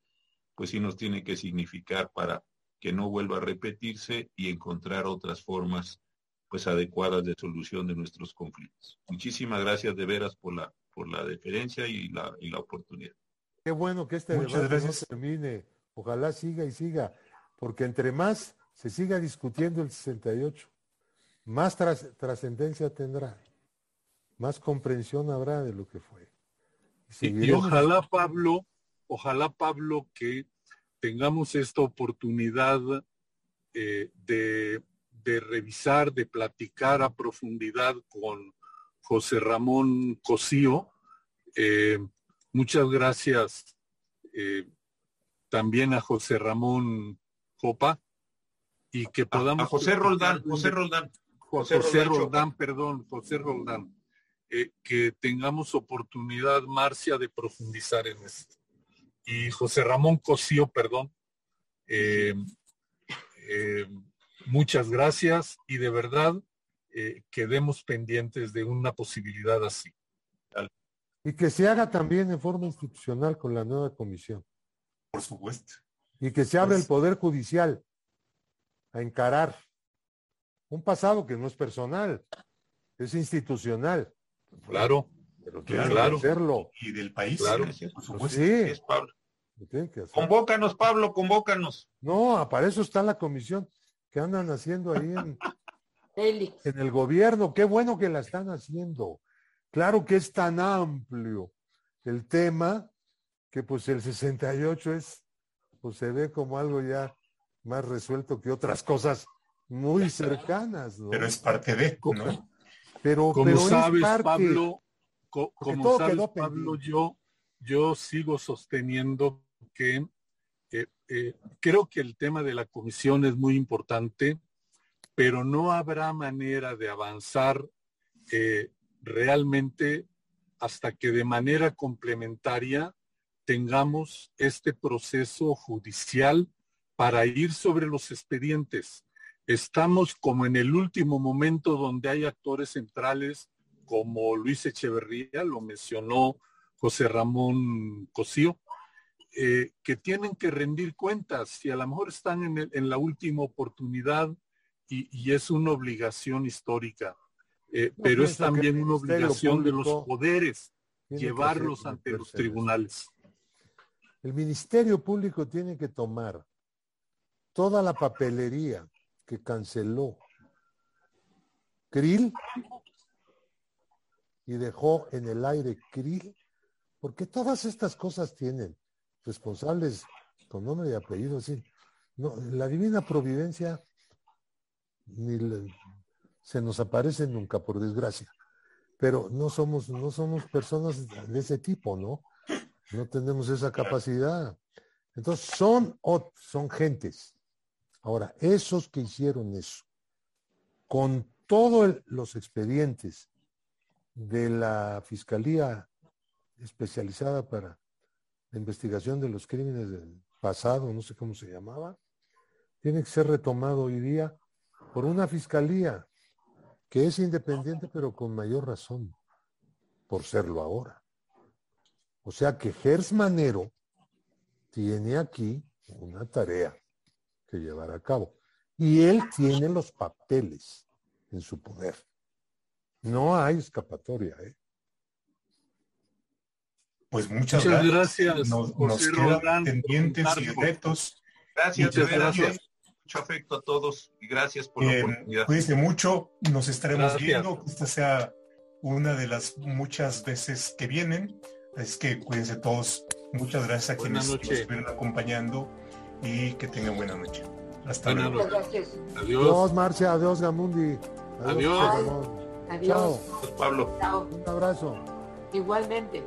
pues sí nos tiene que significar para que no vuelva a repetirse y encontrar otras formas pues adecuadas de solución de nuestros conflictos. Muchísimas gracias de veras por la por la deferencia y la, y la oportunidad. Qué bueno que este debate no termine. Ojalá siga y siga, porque entre más se siga discutiendo el 68, más trascendencia tendrá, más comprensión habrá de lo que fue. Y, ojalá, Pablo, ojalá, Pablo, que tengamos esta oportunidad eh, de, revisar, de platicar a profundidad con José Ramón Cosío. Eh, muchas gracias eh, también a José Ramón Copa y que podamos... A, José Roldán, José Roldán. José, Roldán, perdón, José Roldán. que tengamos oportunidad, Marcia, de profundizar en esto. Y José Ramón Cosío, perdón, eh, muchas gracias y de verdad eh, quedemos pendientes de una posibilidad así. Y que se haga también en forma institucional con la nueva comisión. Por supuesto. Y que se abra el pues Poder Judicial a encarar un pasado que no es personal, es institucional. Claro. Pero claro, hacerlo. Y del país. Claro. Por supuesto. Sí. Pablo. Convócanos, Pablo, convócanos. No, para eso está la comisión que andan haciendo ahí en, en el gobierno. Qué bueno que la están haciendo. Claro que es tan amplio el tema que pues el 68 es, pues se ve como algo ya más resuelto que otras cosas muy cercanas. Pero es parte de, ¿no? Pero, como sabes, Pablo, como sabes, Pablo, yo, yo sigo sosteniendo que eh, eh, creo que el tema de la comisión es muy importante, pero no habrá manera de avanzar eh, realmente hasta que de manera complementaria tengamos este proceso judicial para ir sobre los expedientes. Estamos como en el último momento donde hay actores centrales como Luis Echeverría, lo mencionó José Ramón Cosío, eh, que tienen que rendir cuentas y a lo mejor están en, la última oportunidad y, es una obligación histórica, eh, pero es también una obligación de los poderes llevarlos ante los tribunales. El Ministerio Público tiene que tomar toda la papelería que canceló Krill y dejó en el aire Krill, porque todas estas cosas tienen responsables con nombre y apellido, sí. No, la divina providencia ni se nos aparece nunca, por desgracia. Pero no somos, no somos personas de ese tipo, ¿no? No tenemos esa capacidad. Entonces son, son gentes. Ahora, esos que hicieron eso, con todos los expedientes de la Fiscalía especializada para la investigación de los crímenes del pasado, no sé cómo se llamaba, tiene que ser retomado hoy día por una fiscalía que es independiente pero con mayor razón por serlo ahora. O sea que Gers Manero tiene aquí una tarea que llevar a cabo. Y él tiene los papeles en su poder. No hay escapatoria, ¿eh? Pues muchas, gracias. Nos, quedan pendientes y retos. Gracias, gracias. Mucho afecto a todos y gracias por la oportunidad. Cuídense mucho, nos estaremos viendo, que esta sea una de las muchas veces que vienen. Es que cuídense todos. Muchas gracias a quienes nos estuvieron acompañando y que tengan buena noche. Hasta luego. Adiós. Adiós, Marcia. Adiós, Gamundi. Adiós. Adiós. Adiós. Pablo. Un abrazo. Igualmente.